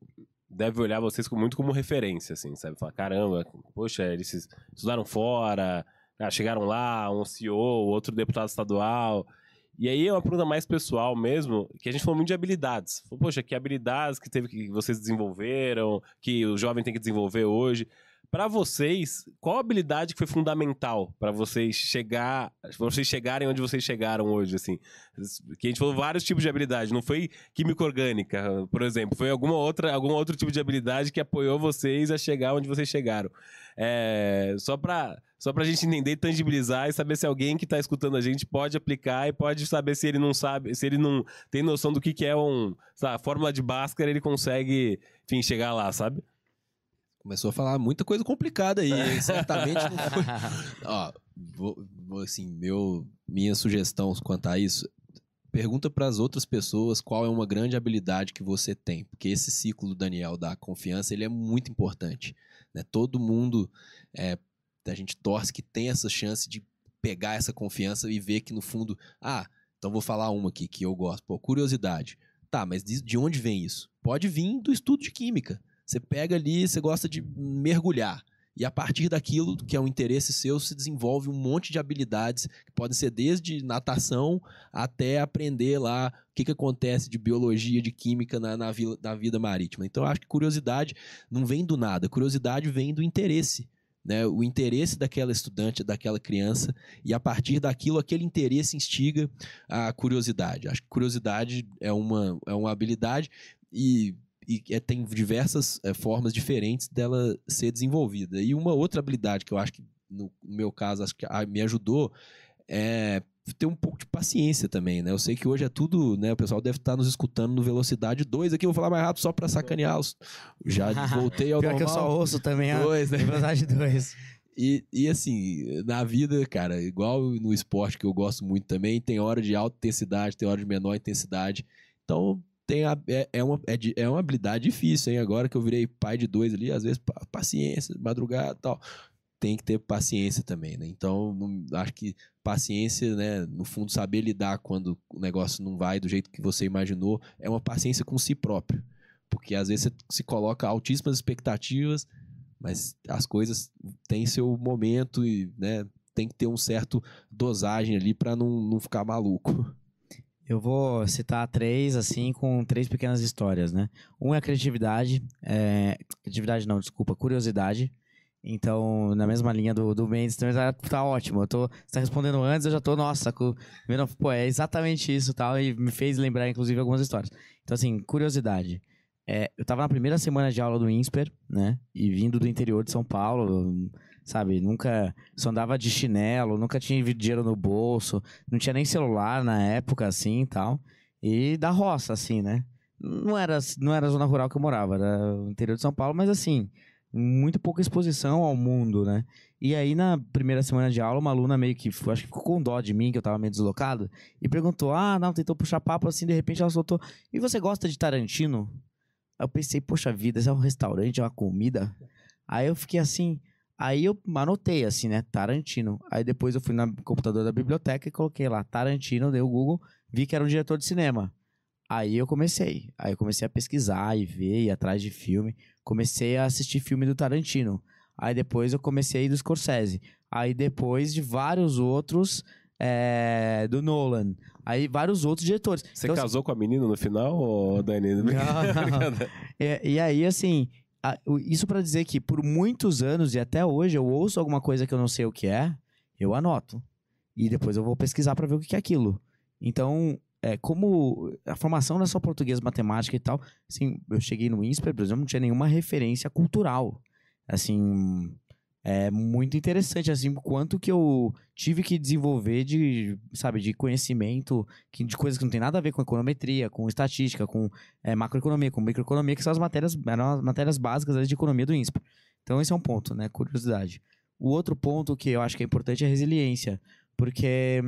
deve olhar vocês muito como referência, assim, sabe? Falar, caramba, poxa, eles estudaram fora, ah, chegaram lá, um CEO, outro deputado estadual. E aí é uma pergunta mais pessoal mesmo, que a gente falou muito de habilidades. Poxa, que habilidades que teve que vocês desenvolveram, que o jovem tem que desenvolver hoje. Para vocês, qual habilidade que foi fundamental para vocês chegar, vocês chegarem onde vocês chegaram hoje, assim? Que a gente falou vários tipos de habilidade, não foi química orgânica, por exemplo, foi alguma outra, algum outro tipo de habilidade que apoiou vocês a chegar onde vocês chegaram. É, só para só pra gente entender, tangibilizar e saber se alguém que está escutando a gente pode aplicar e pode saber se ele não sabe, se ele não tem noção do que, que é um, sabe, fórmula de Bhaskara, ele consegue, enfim, chegar lá, sabe? Começou a falar muita coisa complicada aí, certamente não foi. Ó, vou, assim, meu, minha sugestão quanto a isso, pergunta para as outras pessoas qual é uma grande habilidade que você tem, porque esse ciclo do Daniel da confiança ele é muito importante. Né? Todo mundo, é, a gente torce que tem essa chance de pegar essa confiança e ver que no fundo, ah, então vou falar uma aqui que eu gosto, pô, curiosidade. Tá, mas de, de onde vem isso? Pode vir do estudo de química. Você pega ali, você gosta de mergulhar. E a partir daquilo que é um interesse seu, se desenvolve um monte de habilidades que podem ser desde natação até aprender lá o que, que acontece de biologia, de química na, na, na vida marítima. Então, eu acho que curiosidade não vem do nada, curiosidade vem do interesse. Né, o interesse daquela estudante, daquela criança, e a partir daquilo, aquele interesse instiga a curiosidade. Acho que curiosidade é uma, é uma habilidade, e e é, tem diversas é, formas diferentes dela ser desenvolvida. E uma outra habilidade que eu acho que, no, meu caso, acho que me ajudou é ter um pouco de paciência também, né? Eu sei que hoje é tudo, né? O pessoal deve estar nos escutando no velocidade 2 aqui, eu vou falar mais rápido só para sacaneá-los. Já voltei ao Pior normal. que eu só ouço também a dois, né? velocidade 2. E, e assim, na vida, cara, igual no esporte que eu gosto muito também, tem hora de alta intensidade, tem hora de menor intensidade. Então, tem a, é, é, uma, é, de, é uma habilidade difícil, hein? Agora que eu virei pai de dois ali, às vezes paciência, madrugada tal. Tem que ter paciência também, né? Então, não, acho que paciência, né? No fundo, saber lidar quando o negócio não vai do jeito que você imaginou, é uma paciência com si próprio. Porque às vezes você se coloca altíssimas expectativas, mas as coisas têm seu momento e, né? Tem que ter um certo dosagem ali para não, não ficar maluco. Eu vou citar três, assim, com três pequenas histórias, né? Um é a criatividade. É... Criatividade não, desculpa, curiosidade. Então, na mesma linha do, do Mendes, também tá, tá ótimo. Eu tô, você tá respondendo antes, eu já tô, nossa, com, pô, é exatamente isso tal, e me fez lembrar, inclusive, algumas histórias. Então, assim, curiosidade. É, eu tava na primeira semana de aula do INSPER, né? E vindo do interior de São Paulo, sabe? Nunca só andava de chinelo, nunca tinha dinheiro no bolso, não tinha nem celular na época, assim e tal. E da roça, assim, né? Não era, não era a zona rural que eu morava, era o interior de São Paulo, mas assim, muito pouca exposição ao mundo, né? E aí, na primeira semana de aula, uma aluna meio que, acho que ficou com dó de mim, que eu tava meio deslocado, e perguntou: Ah, não, tentou puxar papo assim, de repente ela soltou: E você gosta de Tarantino? Aí eu pensei: Poxa vida, esse é um restaurante, é uma comida? Aí eu fiquei assim: Aí eu anotei assim, né? Tarantino. Aí depois eu fui no computador da biblioteca e coloquei lá Tarantino, dei o Google, vi que era um diretor de cinema. Aí eu comecei. Aí eu comecei a pesquisar e ver, ir atrás de filme. Comecei a assistir filme do Tarantino. Aí depois eu comecei a ir do Scorsese. Aí depois de vários outros é, do Nolan. Aí vários outros diretores. Você então, assim casou assim, com a menina no final, ou Dani? Não, e, e aí, assim, isso para dizer que por muitos anos e até hoje eu ouço alguma coisa que eu não sei o que é, eu anoto. e depois eu vou pesquisar para ver o que é aquilo. Então, é, como a formação não é só português, matemática e tal, assim, eu cheguei no INSPER, por exemplo, não tinha nenhuma referência cultural. Assim, é muito interessante, assim, quanto que eu tive que desenvolver de, sabe, de conhecimento, que, de coisas que não tem nada a ver com econometria, com estatística, com é, macroeconomia, com microeconomia, que são as matérias, eram as matérias básicas de economia do INSPER. Então, esse é um ponto, né, curiosidade. O outro ponto que eu acho que é importante é a resiliência, porque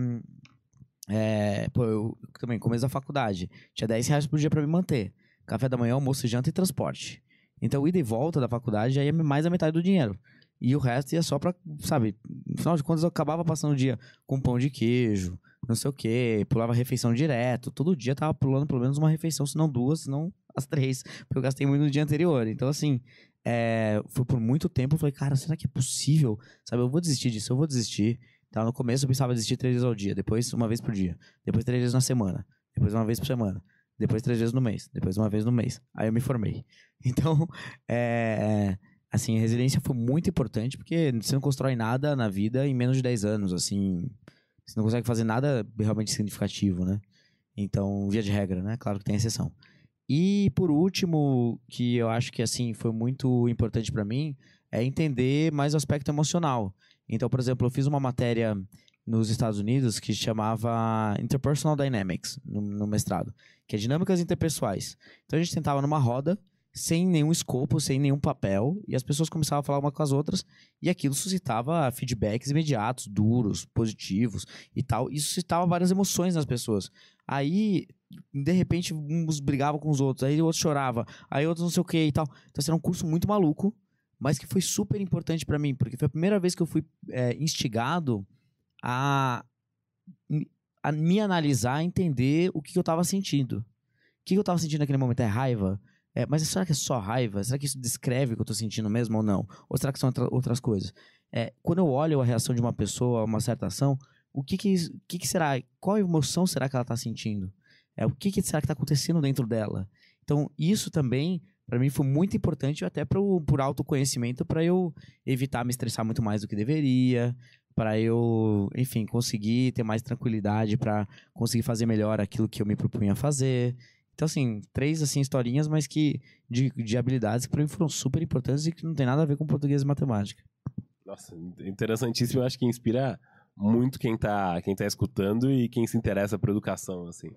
é, pô, eu também, começo da faculdade, tinha 10 reais por dia para me manter. Café da manhã, almoço, janta e transporte. Então, ida e volta da faculdade já ia mais da metade do dinheiro. E o resto ia só pra, sabe, no final de contas eu acabava passando o dia com pão de queijo, não sei o quê, pulava refeição direto. Todo dia tava pulando pelo menos uma refeição, se não duas, se não as três, porque eu gastei muito no dia anterior. Então, assim, é, foi por muito tempo, eu falei, cara, será que é possível? Sabe, eu vou desistir disso, eu vou desistir. Então, no começo eu pensava desistir três vezes ao dia, depois uma vez por dia, depois três vezes na semana, depois uma vez por semana, depois três vezes no mês, depois uma vez no mês. Aí eu me formei. Então, é assim, a resiliência foi muito importante, porque você não constrói nada na vida em menos de 10 anos, assim. Você não consegue fazer nada realmente significativo, né? Então, via de regra, né? Claro que tem exceção. E por último, que eu acho que assim foi muito importante para mim, é entender mais o aspecto emocional. Então, por exemplo, eu fiz uma matéria nos Estados Unidos que chamava Interpersonal Dynamics no, no mestrado, que é dinâmicas interpessoais. Então a gente tentava numa roda sem nenhum escopo, sem nenhum papel, e as pessoas começavam a falar uma com as outras, e aquilo suscitava feedbacks imediatos, duros, positivos e tal. Isso suscitava várias emoções nas pessoas. Aí, de repente, uns brigavam com os outros, aí outros chorava, aí outros não sei o que e tal. Então, assim, era um curso muito maluco, mas que foi super importante para mim, porque foi a primeira vez que eu fui é, instigado a, a me analisar, entender o que, que eu estava sentindo. O que, que eu estava sentindo naquele momento? É raiva? É, mas será que é só raiva? Será que isso descreve o que eu tô sentindo mesmo ou não? Ou será que são outras coisas? É, quando eu olho a reação de uma pessoa a uma certa ação, o que que, que, que será? Qual emoção será que ela tá sentindo? É, o que, que será que tá acontecendo dentro dela? Então, isso também, para mim, foi muito importante, até pro, por autoconhecimento, para eu evitar me estressar muito mais do que deveria, para eu, enfim, conseguir ter mais tranquilidade, para conseguir fazer melhor aquilo que eu me propunha fazer. Então, assim, três assim, historinhas, mas que de, de habilidades que para mim foram super importantes e que não tem nada a ver com português e matemática. Nossa, interessantíssimo. Eu acho que inspira muito quem tá, quem tá escutando e quem se interessa por educação, assim.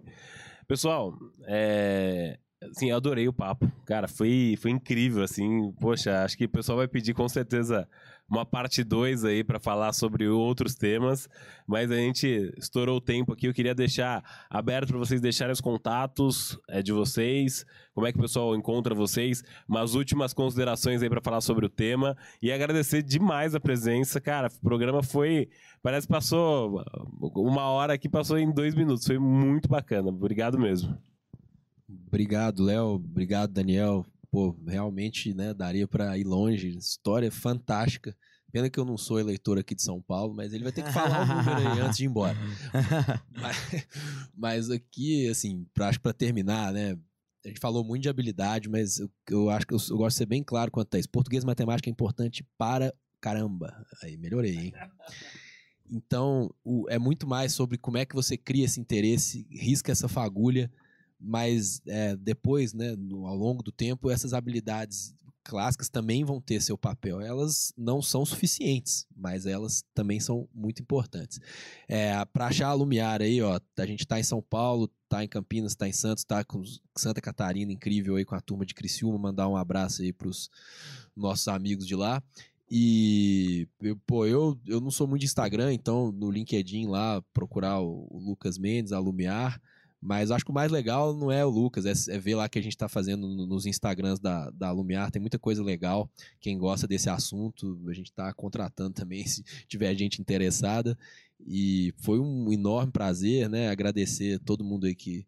Pessoal, é, assim, eu adorei o papo. Cara, foi, foi incrível, assim. Poxa, acho que o pessoal vai pedir com certeza uma parte 2 aí para falar sobre outros temas, mas a gente estourou o tempo aqui. Eu queria deixar aberto para vocês deixarem os contatos é, de vocês, como é que o pessoal encontra vocês, umas últimas considerações aí para falar sobre o tema e agradecer demais a presença. Cara, o programa foi, parece que passou uma hora aqui, passou em dois minutos. Foi muito bacana. Obrigado mesmo. Obrigado, Léo. Obrigado, Daniel. Pô, realmente, né, daria para ir longe. História fantástica. Pena que eu não sou eleitor aqui de São Paulo, mas ele vai ter que falar o número aí antes de ir embora. mas, mas, aqui, assim, pra, acho que para terminar, né, a gente falou muito de habilidade, mas eu, eu acho que eu, eu, gosto de ser bem claro quanto a isso. Português e matemática é importante para caramba. Aí, melhorei, hein? Então, o, é muito mais sobre como é que você cria esse interesse, risca essa fagulha mas é, depois, né, no, ao longo do tempo, essas habilidades clássicas também vão ter seu papel. Elas não são suficientes, mas elas também são muito importantes. É, Para achar a Lumiar aí, ó, a gente está em São Paulo, está em Campinas, está em Santos, está com Santa Catarina, incrível aí com a turma de Criciúma, mandar um abraço aí para os nossos amigos de lá. E, eu, pô, eu, eu não sou muito de Instagram, então no LinkedIn lá, procurar o, o Lucas Mendes, a Lumiar, mas acho que o mais legal não é o Lucas, é, é ver lá que a gente está fazendo nos Instagrams da, da Lumiar. Tem muita coisa legal. Quem gosta desse assunto, a gente está contratando também, se tiver gente interessada. E foi um enorme prazer, né? Agradecer todo mundo aí que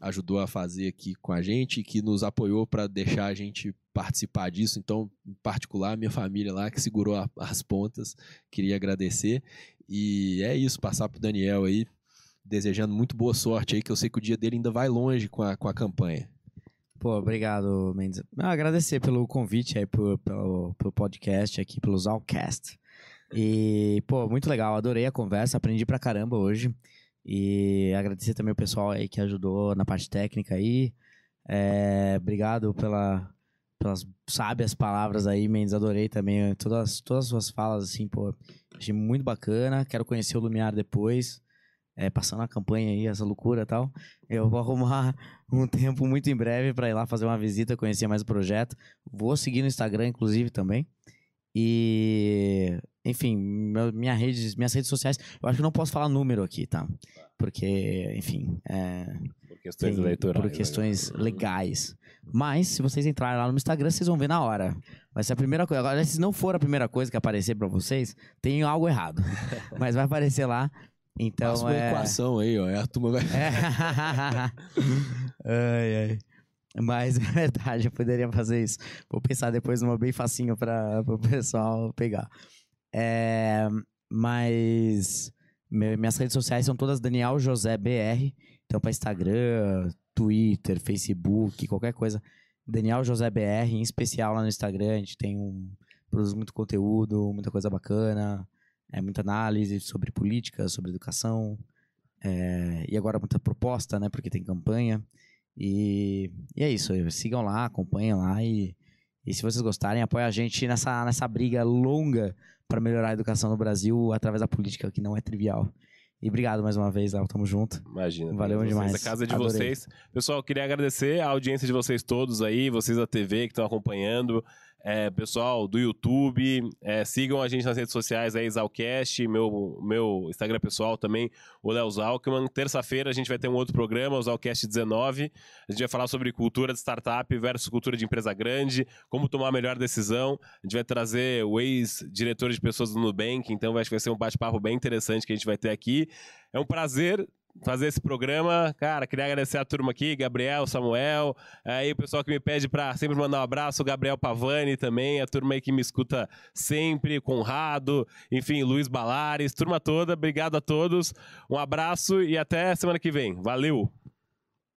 ajudou a fazer aqui com a gente, que nos apoiou para deixar a gente participar disso. Então, em particular, minha família lá que segurou a, as pontas, queria agradecer. E é isso, passar para o Daniel aí desejando muito boa sorte aí, que eu sei que o dia dele ainda vai longe com a, com a campanha. Pô, obrigado, Mendes. Ah, agradecer pelo convite aí, pro, pelo, pelo podcast aqui, pelo Zalcast. E, pô, muito legal, adorei a conversa, aprendi pra caramba hoje. E agradecer também o pessoal aí que ajudou na parte técnica aí. É, obrigado pela, pelas sábias palavras aí, Mendes. Adorei também todas, todas as suas falas, assim, pô. Achei muito bacana. Quero conhecer o Lumiar depois. É, passando a campanha aí, essa loucura e tal. Eu vou arrumar um tempo muito em breve para ir lá fazer uma visita, conhecer mais o projeto. Vou seguir no Instagram, inclusive, também. E, enfim, minha rede, minhas redes sociais, eu acho que não posso falar número aqui, tá? Porque, enfim, é, Por questões tem- eleitorais. por né? questões legais. Mas, se vocês entrarem lá no Instagram, vocês vão ver na hora. Vai ser a primeira coisa. Agora, se não for a primeira coisa que aparecer pra vocês, tem algo errado. Mas vai aparecer lá. Então, Passa uma é... equação aí, ó. aí A turma vai. É. ai, ai. Mas é verdade, eu poderia fazer isso. Vou pensar depois numa bem facinho para o pessoal pegar. É, mas me- minhas redes sociais são todas Daniel José BR. Então, para Instagram, Twitter, Facebook, qualquer coisa. Daniel José BR, em especial lá no Instagram, a gente tem um. Produz muito conteúdo, muita coisa bacana, é, muita análise sobre política, sobre educação. É, e agora muita proposta, né? Porque tem campanha. E, e é isso. Sigam lá, acompanhem lá e, e se vocês gostarem, apoiem a gente nessa, nessa briga longa para melhorar a educação no Brasil através da política, que não é trivial. E obrigado mais uma vez, Léo. Tamo junto. Imagina. Valeu vocês, demais. A casa é de Adorei. vocês. Pessoal, queria agradecer a audiência de vocês todos aí, vocês da TV que estão acompanhando. É, pessoal do YouTube, é, sigam a gente nas redes sociais aí, Zalcast, meu, meu Instagram pessoal também, o Léo Zalkman. Terça-feira a gente vai ter um outro programa, o Zalcast 19. A gente vai falar sobre cultura de startup versus cultura de empresa grande, como tomar a melhor decisão. A gente vai trazer o ex-diretor de pessoas do Nubank, então acho que vai ser um bate-papo bem interessante que a gente vai ter aqui. É um prazer fazer esse programa. Cara, queria agradecer a turma aqui, Gabriel, Samuel, aí o pessoal que me pede para sempre mandar um abraço, o Gabriel Pavani também, a turma aí que me escuta sempre, Conrado, enfim, Luiz Balares, turma toda, obrigado a todos, um abraço e até semana que vem. Valeu!